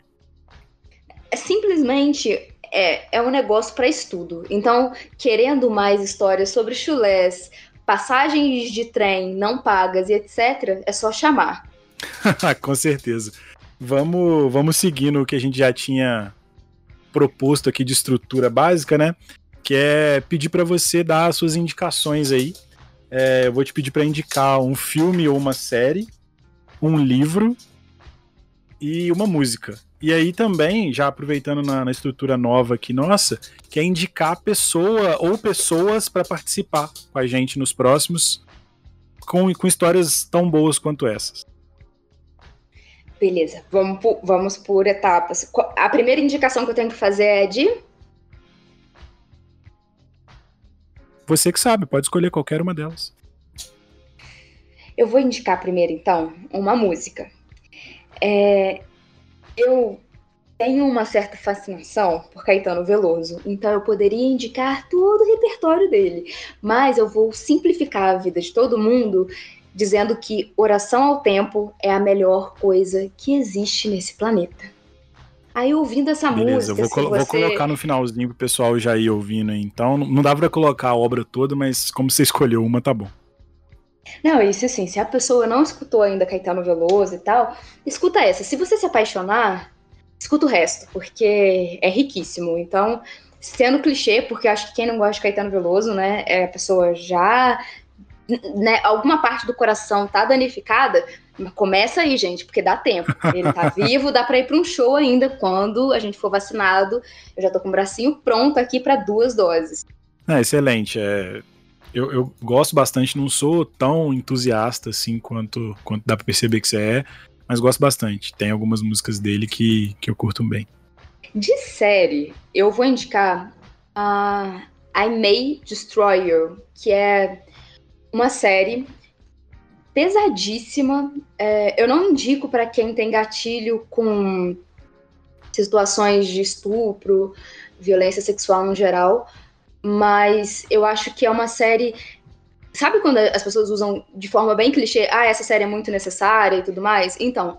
É simplesmente é, é um negócio para estudo. Então, querendo mais histórias sobre chulés, passagens de trem não pagas e etc., é só chamar. [laughs] Com certeza. Vamos, vamos seguindo o que a gente já tinha proposto aqui de estrutura básica, né? que é pedir para você dar as suas indicações aí. É, eu vou te pedir para indicar um filme ou uma série, um livro e uma música. E aí também, já aproveitando na, na estrutura nova aqui nossa, que é indicar pessoa ou pessoas para participar com a gente nos próximos, com, com histórias tão boas quanto essas. Beleza, vamos por, vamos por etapas. A primeira indicação que eu tenho que fazer é de Você que sabe, pode escolher qualquer uma delas. Eu vou indicar primeiro, então, uma música. É, eu tenho uma certa fascinação por Caetano Veloso, então eu poderia indicar todo o repertório dele, mas eu vou simplificar a vida de todo mundo dizendo que Oração ao Tempo é a melhor coisa que existe nesse planeta. Aí ouvindo essa Beleza, música. Vou, colo você... vou colocar no finalzinho pro pessoal já ir ouvindo aí. Então, não dá pra colocar a obra toda, mas como você escolheu uma, tá bom. Não, isso assim, se a pessoa não escutou ainda Caetano Veloso e tal, escuta essa. Se você se apaixonar, escuta o resto, porque é riquíssimo. Então, sendo clichê, porque acho que quem não gosta de Caetano Veloso, né, é a pessoa já. Né, alguma parte do coração tá danificada, Começa aí, gente, porque dá tempo. Ele tá [laughs] vivo, dá para ir para um show ainda quando a gente for vacinado. Eu já tô com o bracinho pronto aqui para duas doses. É, excelente. É, eu, eu, gosto bastante, não sou tão entusiasta assim quanto, quanto dá para perceber que você é, mas gosto bastante. Tem algumas músicas dele que, que eu curto bem. De série, eu vou indicar a uh, I May Destroy You, que é uma série pesadíssima. É, eu não indico para quem tem gatilho com situações de estupro, violência sexual no geral, mas eu acho que é uma série. Sabe quando as pessoas usam de forma bem clichê, ah, essa série é muito necessária e tudo mais? Então,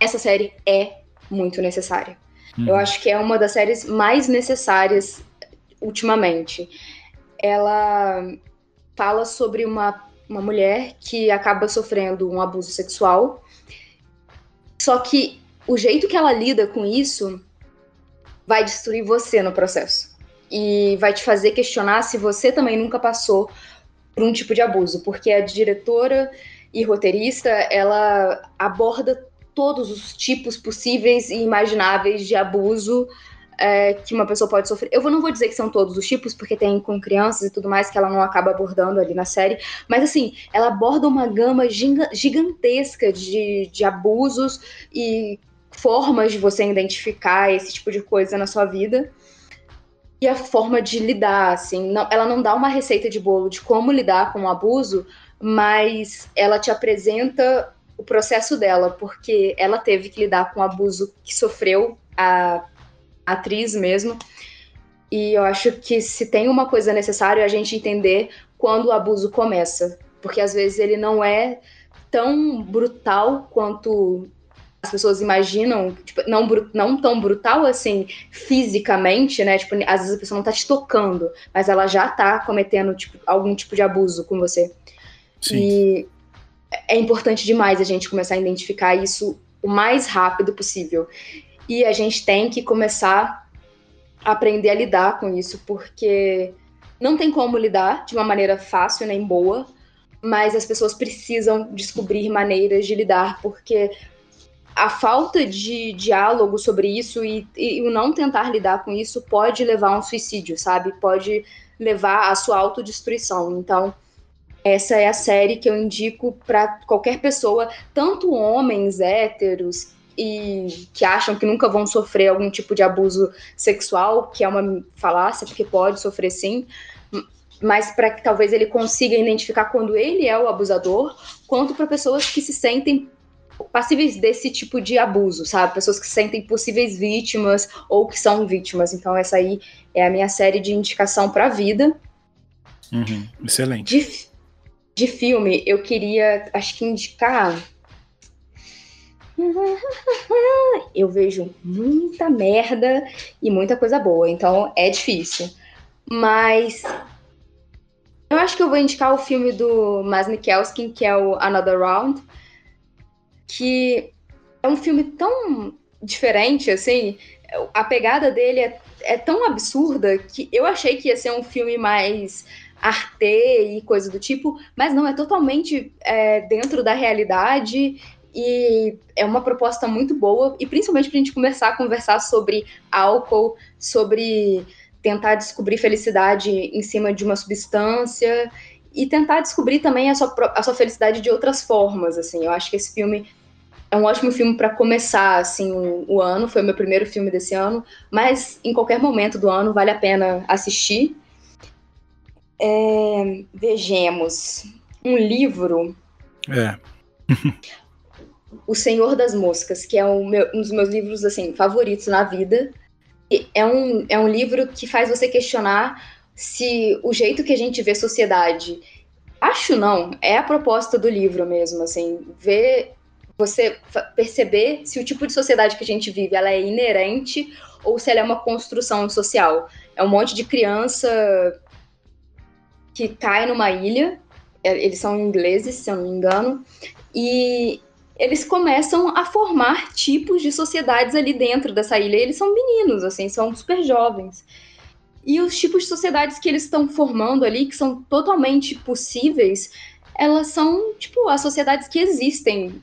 essa série é muito necessária. Eu uhum. acho que é uma das séries mais necessárias ultimamente. Ela fala sobre uma uma mulher que acaba sofrendo um abuso sexual. Só que o jeito que ela lida com isso vai destruir você no processo. E vai te fazer questionar se você também nunca passou por um tipo de abuso, porque a diretora e roteirista, ela aborda todos os tipos possíveis e imagináveis de abuso é, que uma pessoa pode sofrer. Eu não vou dizer que são todos os tipos, porque tem com crianças e tudo mais que ela não acaba abordando ali na série, mas assim, ela aborda uma gama gigantesca de, de abusos e formas de você identificar esse tipo de coisa na sua vida e a forma de lidar, assim, não, ela não dá uma receita de bolo de como lidar com o abuso, mas ela te apresenta o processo dela, porque ela teve que lidar com o abuso que sofreu a atriz mesmo. E eu acho que se tem uma coisa necessária é a gente entender quando o abuso começa, porque às vezes ele não é tão brutal quanto as pessoas imaginam, tipo, não, não tão brutal assim fisicamente, né? Tipo, às vezes a pessoa não tá te tocando, mas ela já tá cometendo tipo, algum tipo de abuso com você. Sim. E é importante demais a gente começar a identificar isso o mais rápido possível. E a gente tem que começar a aprender a lidar com isso, porque não tem como lidar de uma maneira fácil nem boa, mas as pessoas precisam descobrir maneiras de lidar, porque a falta de diálogo sobre isso e, e, o não tentar lidar com isso pode levar a um suicídio, sabe? Pode levar à sua autodestruição. Então, essa é a série que eu indico para qualquer pessoa, tanto homens héteros e que acham que nunca vão sofrer algum tipo de abuso sexual, que é uma falácia, porque pode sofrer sim, mas para que talvez ele consiga identificar quando ele é o abusador, quanto para pessoas que se sentem passíveis desse tipo de abuso, sabe? Pessoas que se sentem possíveis vítimas ou que são vítimas. Então, essa aí é a minha série de indicação para a vida. Uhum, excelente. De, de filme, eu queria, acho que indicar. Eu vejo muita merda e muita coisa boa, então é difícil. Mas eu acho que eu vou indicar o filme do Mas Mikkelsen, que é o Another Round, que é um filme tão diferente, assim, a pegada dele é, é tão absurda que eu achei que ia ser um filme mais arte e coisa do tipo, mas não, é totalmente é, dentro da realidade e é uma proposta muito boa, e principalmente para a gente começar a conversar sobre álcool, sobre tentar descobrir felicidade em cima de uma substância e tentar descobrir também a sua, a sua felicidade de outras formas, assim. Eu acho que esse filme é um ótimo filme para começar assim o ano, foi o meu primeiro filme desse ano, mas em qualquer momento do ano vale a pena assistir. É, um livro. É. [laughs] o Senhor das Moscas, que é meu, um dos meus livros assim favoritos na vida. É um, é um livro que faz você questionar se o jeito que a gente vê sociedade Acho não, é a proposta do livro mesmo, assim, ver você perceber se o tipo de sociedade que a gente vive ela é inerente ou se ela é uma construção social. É um monte de criança que cai numa ilha, é, eles são ingleses, se eu não me engano, e eles começam a formar tipos de sociedades ali dentro dessa ilha. Eles são meninos, assim, são super jovens. E os tipos de sociedades que eles estão formando ali, que são totalmente possíveis, elas são, tipo, as sociedades que existem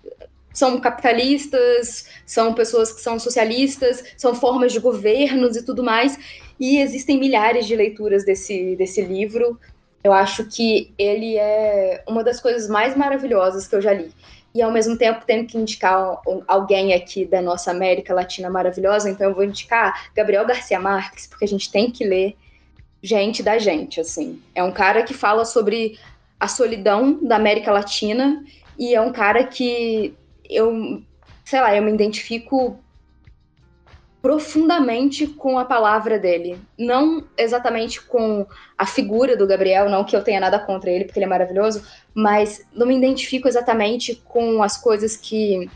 são capitalistas, são pessoas que são socialistas, são formas de governos e tudo mais. E existem milhares de leituras desse, desse livro. Eu acho que ele é uma das coisas mais maravilhosas que eu já li. E ao mesmo tempo tenho que indicar alguém aqui da nossa América Latina maravilhosa, então eu vou indicar Gabriel Garcia Marques, porque a gente tem que ler gente da gente, assim. É um cara que fala sobre a solidão da América Latina e é um cara que eu, sei lá, eu me identifico profundamente com a palavra dele. Não exatamente com a figura do Gabriel, não que eu tenha nada contra ele, porque ele é maravilhoso, mas não me identifico exatamente com as coisas que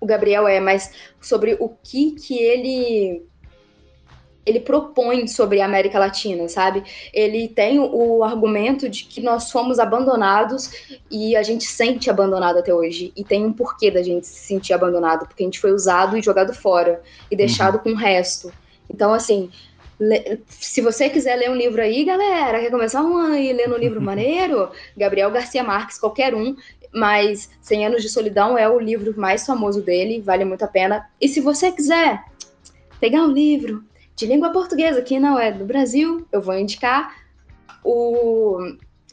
o Gabriel é, mas sobre o que que ele ele propõe sobre a América Latina, sabe? Ele tem o argumento de que nós fomos abandonados e a gente sente abandonado até hoje. E tem um porquê da gente se sentir abandonado, porque a gente foi usado e jogado fora e deixado uhum. com o resto. Então, assim, se você quiser ler um livro aí, galera, quer começar um ano e lendo um livro [laughs] maneiro, Gabriel Garcia Marques, qualquer um, mas 100 Anos de Solidão é o livro mais famoso dele, vale muito a pena. E se você quiser pegar um livro de língua portuguesa, que não é do Brasil, eu vou indicar o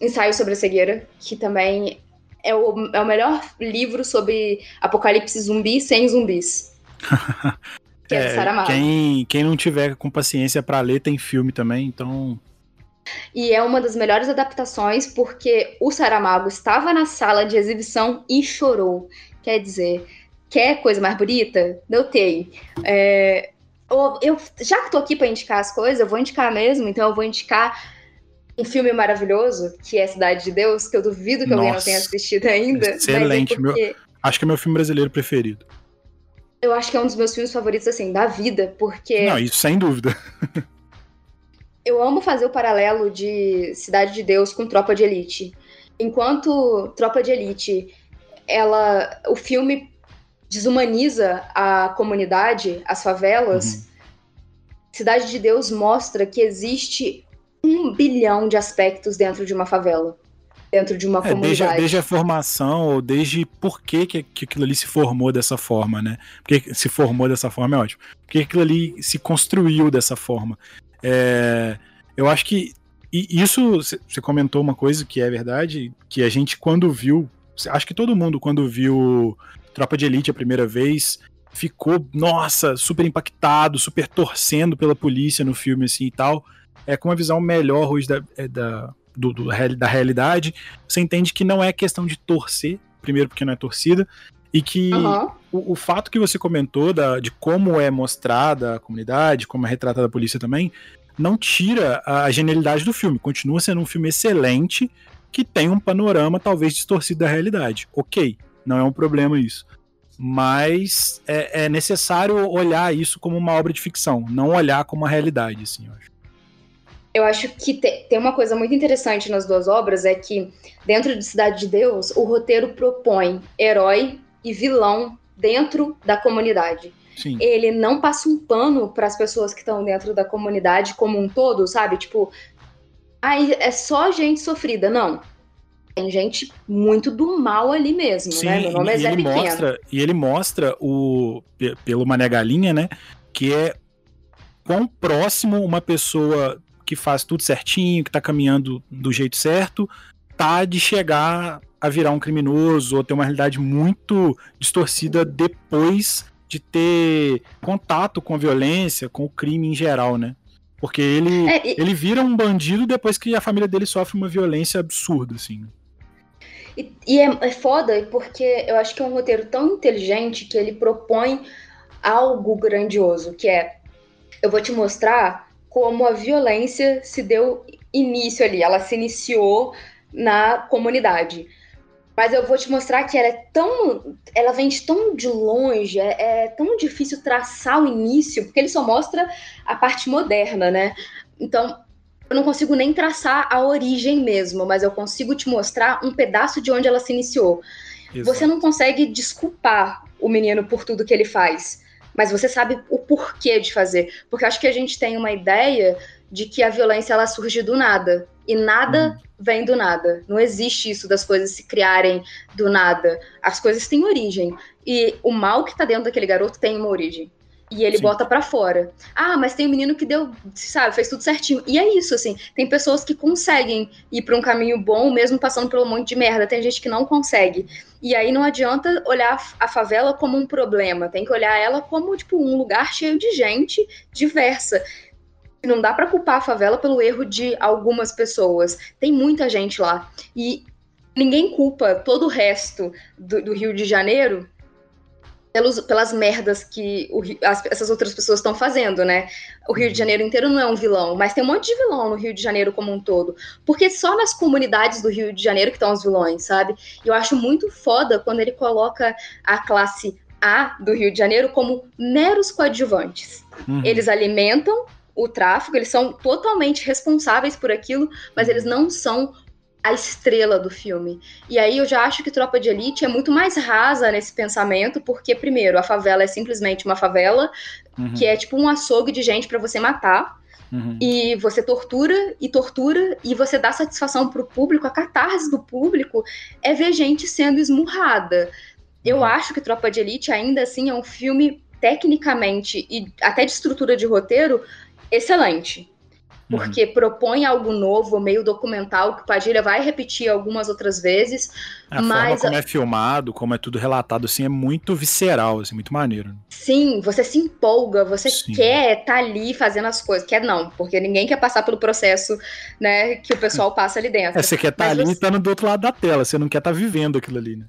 Ensaio sobre a Cegueira, que também é o, é o melhor livro sobre apocalipse zumbi sem zumbis. [laughs] que é, é quem, quem não tiver com paciência para ler, tem filme também, então. E é uma das melhores adaptações porque o Saramago estava na sala de exibição e chorou. Quer dizer, quer coisa mais bonita? Notei. É, eu, já que tô aqui para indicar as coisas, eu vou indicar mesmo, então eu vou indicar um filme maravilhoso, que é Cidade de Deus, que eu duvido que Nossa, alguém não tenha assistido ainda. É excelente, é meu, acho que é meu filme brasileiro preferido. Eu acho que é um dos meus filmes favoritos, assim, da vida, porque. Não, isso sem dúvida. eu amo fazer o paralelo de Cidade de Deus com Tropa de Elite. Enquanto Tropa de Elite, ela, o filme desumaniza a comunidade, as favelas, uhum. Cidade de Deus mostra que existe um bilhão de aspectos dentro de uma favela, dentro de uma é, comunidade. Desde, desde, a formação, ou desde por que, que, que aquilo ali se formou dessa forma, né? Porque se formou dessa forma é ótimo. Porque aquilo ali se construiu dessa forma. É, eu acho que e isso você comentou uma coisa que é verdade, que a gente quando viu, acho que todo mundo quando viu Tropa de Elite a primeira vez ficou, nossa, super impactado, super torcendo pela polícia no filme assim e tal. É com uma visão melhor hoje da, é, da, do, do, da realidade. Você entende que não é questão de torcer, primeiro porque não é torcida, e que uhum. o, o, fato que você comentou da, de como é mostrada a comunidade, como é retratada a polícia também, não tira a genialidade do filme. Continua sendo um filme excelente que tem um panorama talvez distorcido da realidade. Ok, não é um problema isso. Mas é, é necessário olhar isso como uma obra de ficção, não olhar como uma realidade, assim, eu acho. Eu acho que te, tem uma coisa muito interessante nas duas obras, é que dentro de Cidade de Deus, o roteiro propõe herói e vilão dentro da comunidade. Sim. ele não passa um pano para as pessoas que estão dentro da comunidade como um todo, sabe? Tipo, aí é só gente sofrida. Não. Tem gente muito do mal ali mesmo, Sim, né? Meu nome é Zé ele mostra E ele mostra o pelo Mané Galinha, né? Que é quão próximo uma pessoa que faz tudo certinho, que tá caminhando do jeito certo, tá de chegar a virar um criminoso ou ter uma realidade muito distorcida depois de ter contato com a violência, com o crime em geral, né? Porque ele, é, e... ele vira um bandido depois que a família dele sofre uma violência absurda, assim. E, e é, é foda porque eu acho que é um roteiro tão inteligente que ele propõe algo grandioso, que é eu vou te mostrar como a violência se deu início ali, ela se iniciou na comunidade. Mas eu vou te mostrar que ela é tão. Ela vem de tão de longe, é, é, tão difícil traçar o início, porque ele só mostra a parte moderna, né? Então, eu não consigo nem traçar a origem mesmo, mas eu consigo te mostrar um pedaço de onde ela se iniciou. Exato. Você não consegue desculpar o menino por tudo que ele faz, mas você sabe o porquê de fazer. Porque eu acho que a gente tem uma ideia de que a violência ela surge do nada. E nada uhum. vem do nada. Não existe isso das coisas se criarem do nada. As coisas têm origem. E o mal que tá dentro daquele garoto tem uma origem. E ele Sim. bota para fora. Ah, mas tem um menino que deu, sabe, fez tudo certinho. E é isso, assim. Tem pessoas que conseguem ir para um caminho bom, mesmo passando por um monte de merda. Tem gente que não consegue. E aí não adianta olhar a favela como um problema. Tem que olhar ela como, tipo, um lugar cheio de gente diversa não dá para culpar a favela pelo erro de algumas pessoas. Tem muita gente lá. E ninguém culpa todo o resto do, do Rio de Janeiro pelos, pelas merdas que o, as, essas outras pessoas estão fazendo, né? O Rio de Janeiro inteiro não é um vilão, mas tem um monte de vilão no Rio de Janeiro como um todo. Porque só nas comunidades do Rio de Janeiro que estão os vilões, sabe? E eu acho muito foda quando ele coloca a classe A do Rio de Janeiro como meros coadjuvantes. Uhum. Eles alimentam o tráfico, eles são totalmente responsáveis por aquilo, mas eles não são a estrela do filme. E aí eu já acho que Tropa de Elite é muito mais rasa nesse pensamento, porque, primeiro, a favela é simplesmente uma favela, uhum. que é tipo um açougue de gente para você matar. Uhum. E você tortura e tortura e você dá satisfação pro público, a catarse do público é ver gente sendo esmurrada. Eu uhum. acho que Tropa de Elite ainda assim é um filme tecnicamente e até de estrutura de roteiro excelente. Porque uhum. propõe algo novo, meio documental, que o Padilha vai repetir algumas outras vezes. A mas... forma como é filmado, como é tudo relatado, assim, é muito visceral, assim, muito maneiro. Sim, você se empolga, você Sim. quer estar tá ali fazendo as coisas. Quer não, porque ninguém quer passar pelo processo, né, que o pessoal passa ali dentro. É, você quer estar tá ali você... estando do outro lado da tela, você não quer estar tá vivendo aquilo ali, né?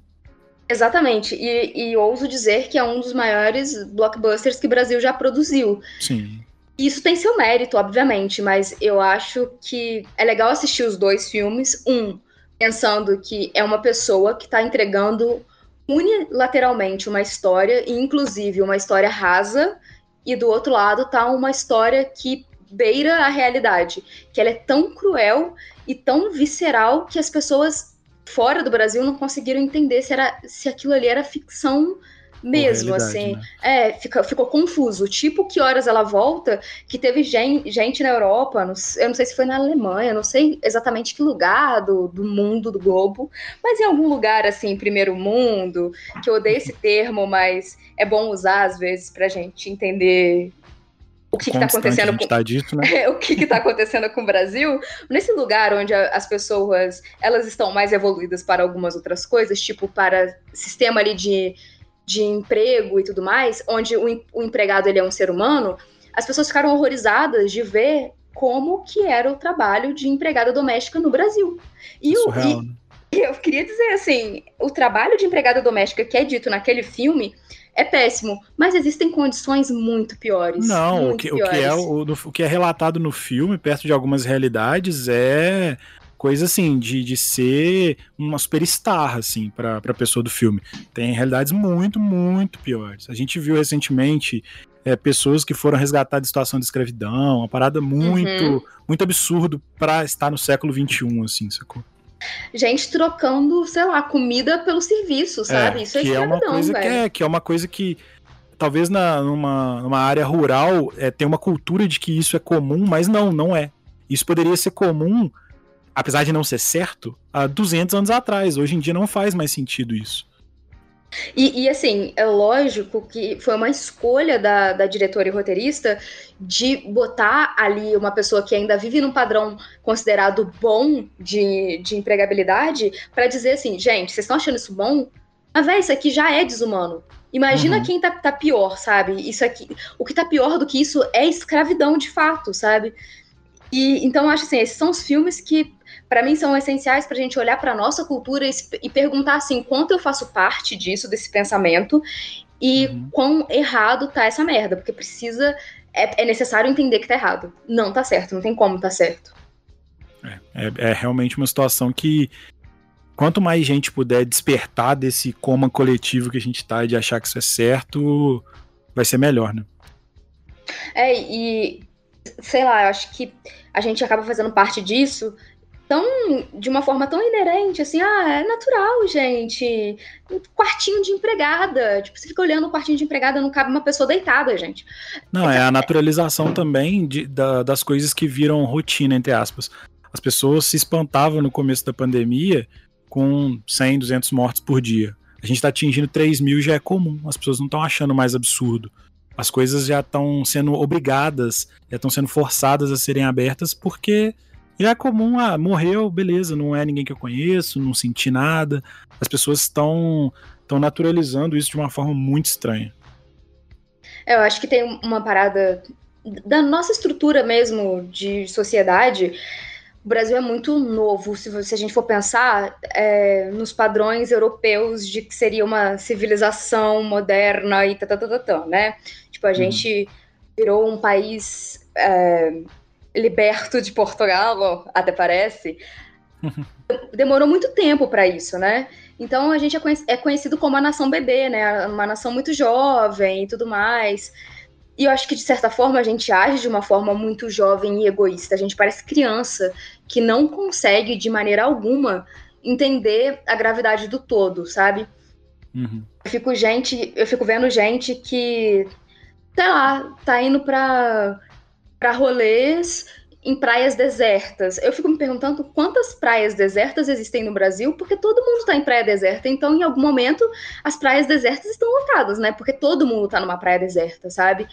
Exatamente, e, e ouso dizer que é um dos maiores blockbusters que o Brasil já produziu. Sim. Isso tem seu mérito, obviamente, mas eu acho que é legal assistir os dois filmes. Um, pensando que é uma pessoa que está entregando unilateralmente uma história, inclusive uma história rasa, e do outro lado tá uma história que beira a realidade, que ela é tão cruel e tão visceral que as pessoas fora do Brasil não conseguiram entender se, era, se aquilo ali era ficção mesmo, assim. Né? É, fica, ficou confuso. Tipo, que horas ela volta, que teve gente, gente na Europa, não, eu não sei se foi na Alemanha, não sei exatamente que lugar do, do mundo, do globo, mas em algum lugar, assim, primeiro mundo, que eu odeio esse termo, mas é bom usar às vezes pra gente entender o que está acontecendo com tá dito, né? [laughs] o que está acontecendo com o Brasil nesse lugar onde as pessoas elas estão mais evoluídas para algumas outras coisas tipo para sistema ali de de emprego e tudo mais, onde o, o empregado ele é um ser humano, as pessoas ficaram horrorizadas de ver como que era o trabalho de empregada doméstica no Brasil. E, o, e, né? eu queria dizer assim, o trabalho de empregada doméstica que é dito naquele filme é péssimo, mas existem condições muito piores. Não, muito o, que, piores. o, que é, o, o que é relatado no filme, perto de algumas realidades, é coisa assim, de, de ser uma superstar, assim, pra, pra pessoa do filme. Tem realidades muito, muito piores. A gente viu recentemente é, pessoas que foram resgatadas de situação de escravidão, uma parada muito, uhum. muito absurdo para estar no século XXI, assim, sacou? Gente trocando, sei lá, comida pelo serviço, sabe? É, Isso é que é uma coisa velho. que é que é uma coisa que talvez na, numa, numa área rural é, tem uma cultura de que isso é comum, mas não, não é. Isso poderia ser comum apesar de não ser certo, há 200 anos atrás. Hoje em dia não faz mais sentido isso. E, e, assim, é lógico que foi uma escolha da, da diretora e roteirista de botar ali uma pessoa que ainda vive num padrão considerado bom de, de empregabilidade para dizer assim, gente, vocês estão achando isso bom? Mas, velho, isso aqui já é desumano. Imagina uhum. quem tá, tá pior, sabe? Isso aqui. O que tá pior do que isso é escravidão de fato, sabe? E então acho assim, esses são os filmes que para mim são essenciais para a gente olhar para nossa cultura e, e, perguntar assim, quanto eu faço parte disso, desse pensamento e uhum. quão errado tá essa merda, porque precisa é, é, necessário entender que tá errado. Não tá certo, não tem como tá certo. É, é, é realmente uma situação que quanto mais gente puder despertar desse coma coletivo que a gente tá de achar que isso é certo, vai ser melhor, né? É, e sei lá, eu acho que a gente acaba fazendo parte disso tão de uma forma tão inerente, assim, ah, é natural, gente. Um quartinho de empregada. Tipo, você fica olhando o quartinho de empregada, não cabe uma pessoa deitada, gente. Não, é a naturalização também de, da, das coisas que viram rotina, entre aspas. As pessoas se espantavam no começo da pandemia com 100, 200 mortes por dia. A gente está atingindo 3 mil já é comum. As pessoas não estão achando mais absurdo. As coisas já estão sendo obrigadas, já estão sendo forçadas a serem abertas porque já é comum, ah, morreu, beleza, não é ninguém que eu conheço, não senti nada. As pessoas estão estão naturalizando isso de uma forma muito estranha. É, eu acho que tem uma parada da nossa estrutura mesmo de sociedade. O Brasil é muito novo, se, se a gente for pensar é, nos padrões europeus de que seria uma civilização moderna e tá, tá, tá, tá, tá né? Tipo, a uhum. gente virou um país é, liberto de Portugal, até parece, [laughs] demorou muito tempo para isso, né? Então a gente é, é conhecido como a nação bebê, né? Uma nação muito jovem e tudo mais. E eu acho que, de certa forma, a gente age de uma forma muito jovem e egoísta. A gente parece criança que não consegue, de maneira alguma, entender a gravidade do todo, sabe? Uhum. Eu fico gente, eu fico vendo gente que, sei lá, tá indo pra para rolês em praias desertas. Eu fico me perguntando quantas praias desertas existem no Brasil, porque todo mundo está em praia deserta, então em algum momento as praias desertas estão lotadas, né? Porque todo mundo está numa praia deserta, sabe?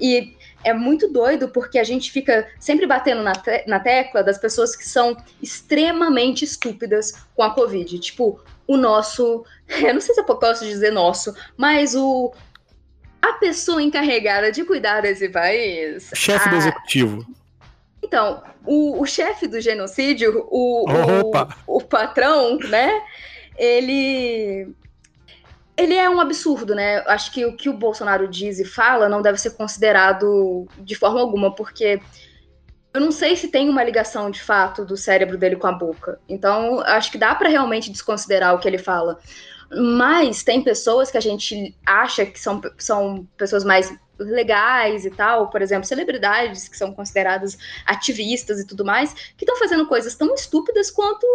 E é muito doido porque a gente fica sempre batendo na, te na tecla das pessoas que são extremamente estúpidas com a Covid. Tipo, o nosso. [laughs] Eu não sei se eu posso dizer nosso, mas o, a pessoa encarregada de cuidar desse país. Chefe a... do executivo. Então, o, o chefe do genocídio, o, o, o, patrão, né? Ele. ele é um absurdo, né? Acho que o que o Bolsonaro diz e fala não deve ser considerado de forma alguma, porque eu não sei se tem uma ligação de fato do cérebro dele com a boca. Então, acho que dá para realmente desconsiderar o que ele fala. Mas tem pessoas que a gente acha que são, são pessoas mais legais e tal, por exemplo, celebridades que são consideradas ativistas e tudo mais, que estão fazendo coisas tão estúpidas quanto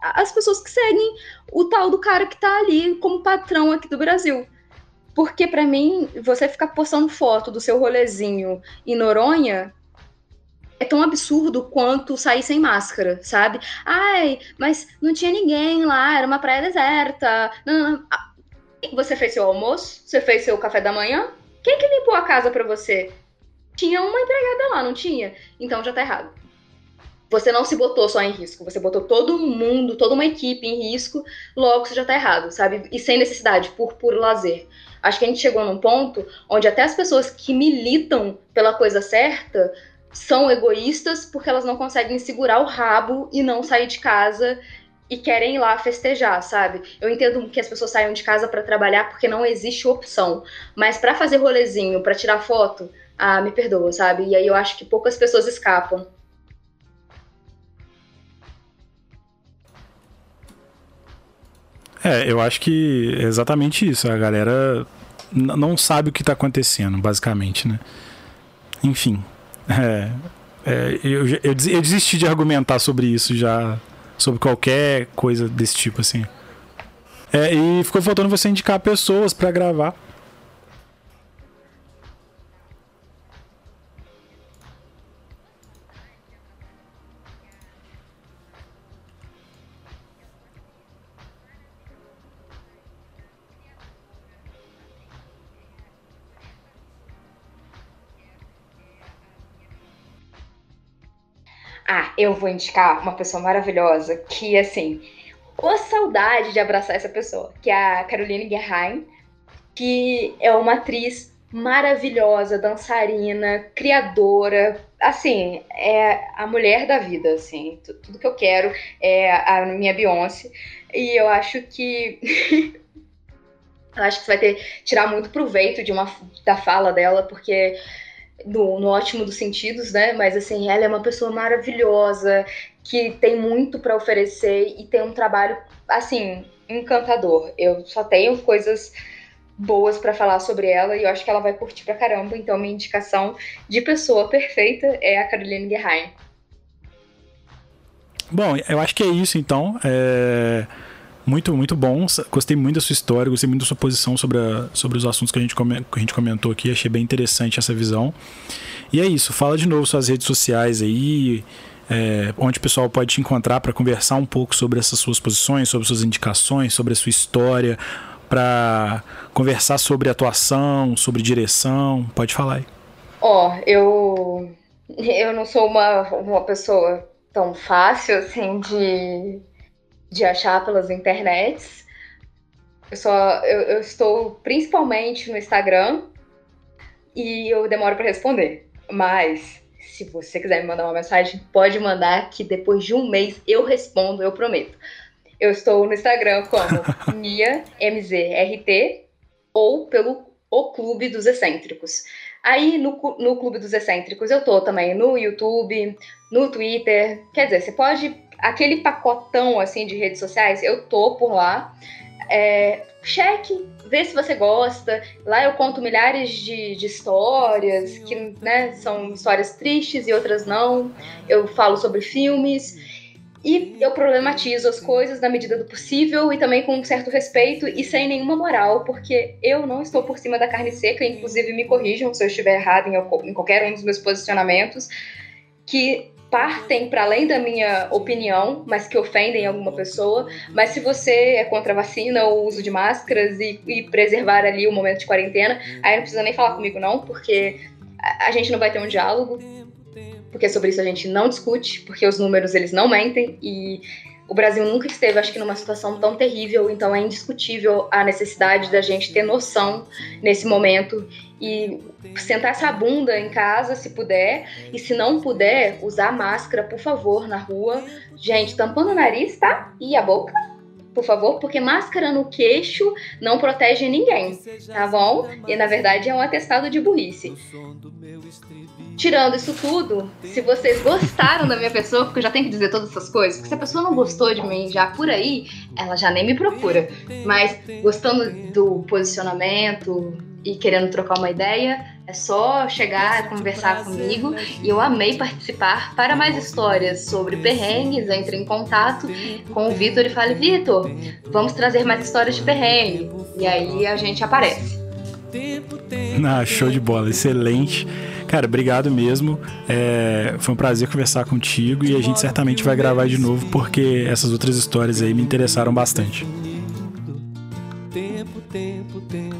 as pessoas que seguem o tal do cara que tá ali como patrão aqui do Brasil. Porque para mim, você ficar postando foto do seu rolezinho em Noronha é tão absurdo quanto sair sem máscara, sabe? Ai, mas não tinha ninguém lá, era uma praia deserta. Não, não, não. Ah, você fez seu almoço? Você fez seu café da manhã? Quem que limpou a casa para você? Tinha uma empregada lá, não tinha? Então já tá errado você não se botou só em risco, você botou todo mundo, toda uma equipe em risco, logo você já tá errado, sabe? E sem necessidade, por puro lazer. Acho que a gente chegou num ponto onde até as pessoas que militam pela coisa certa são egoístas porque elas não conseguem segurar o rabo e não sair de casa e querem ir lá festejar, sabe? Eu entendo que as pessoas saiam de casa para trabalhar porque não existe opção, mas para fazer rolezinho, para tirar foto, ah, me perdoa, sabe? E aí eu acho que poucas pessoas escapam. É, eu acho que é exatamente isso. A galera não sabe o que está acontecendo, basicamente, né? Enfim. É, é, eu, eu, eu desisti de argumentar sobre isso já. Sobre qualquer coisa desse tipo, assim. É, e ficou faltando você indicar pessoas para gravar. Eu vou indicar uma pessoa maravilhosa que, assim, ô saudade de abraçar essa pessoa, que é a Caroline Guerrain, que é uma atriz maravilhosa, dançarina, criadora, assim, é a mulher da vida, assim, tudo que eu quero é a minha Beyoncé, e eu acho que [laughs] eu acho que você vai ter tirar muito proveito de uma da fala dela, porque no, no ótimo dos sentidos, né? Mas assim, ela é uma pessoa maravilhosa, que tem muito para oferecer e tem um trabalho assim encantador. Eu só tenho coisas boas para falar sobre ela e eu acho que ela vai curtir pra caramba. Então, minha indicação de pessoa perfeita é a Caroline Guerrain. Bom, eu acho que é isso então. É... Muito, muito bom. Gostei muito da sua história, gostei muito da sua posição sobre, a, sobre os assuntos que a, gente que a gente comentou aqui. Achei bem interessante essa visão. E é isso. Fala de novo suas redes sociais aí, é, onde o pessoal pode te encontrar para conversar um pouco sobre essas suas posições, sobre suas indicações, sobre a sua história, para conversar sobre atuação, sobre direção. Pode falar aí. Ó, oh, eu, eu não sou uma, uma pessoa tão fácil assim de de achar pelas internets. Eu só eu, eu estou principalmente no Instagram e eu demoro para responder. Mas se você quiser me mandar uma mensagem, pode mandar que depois de um mês eu respondo, eu prometo. Eu estou no Instagram como [laughs] Mia MZRT ou pelo O Clube dos Excêntricos. Aí no, no Clube dos Excêntricos eu tô também no YouTube, no Twitter. Quer dizer, você pode aquele pacotão assim de redes sociais, eu tô por lá. É, cheque, vê se você gosta. Lá eu conto milhares de, de histórias, que né, são histórias tristes e outras não. Eu falo sobre filmes. E eu problematizo as coisas na medida do possível e também com um certo respeito e sem nenhuma moral, porque eu não estou por cima da carne seca, inclusive me corrijam se eu estiver errado em, em qualquer um dos meus posicionamentos, que partem para além da minha opinião, mas que ofendem alguma pessoa. Mas se você é contra a vacina ou uso de máscaras e, e preservar ali o momento de quarentena, aí não precisa nem falar comigo, não, porque a, a gente não vai ter um diálogo. Porque sobre isso a gente não discute, porque os números eles não mentem e o Brasil nunca esteve, acho que, numa situação tão terrível, então é indiscutível a necessidade da gente ter noção nesse momento e sentar essa bunda em casa, se puder, e se não puder, usar máscara, por favor, na rua. Gente, tampando o nariz, tá? E a boca? por favor, porque máscara no queixo não protege ninguém, tá bom? E na verdade é um atestado de burrice. Tirando isso tudo, se vocês gostaram da minha pessoa, porque eu já tenho que dizer todas essas coisas, porque se a pessoa não gostou de mim já por aí, ela já nem me procura. Mas gostando do posicionamento e querendo trocar uma ideia, é só chegar conversar comigo. E eu amei participar. Para mais histórias sobre perrengues, entre em contato com o Vitor e fale: Vitor, vamos trazer mais histórias de perrengue. E aí a gente aparece. Ah, show de bola, excelente. Cara, obrigado mesmo. É, foi um prazer conversar contigo e a gente certamente vai gravar de novo porque essas outras histórias aí me interessaram bastante. Tempo, tempo, tempo.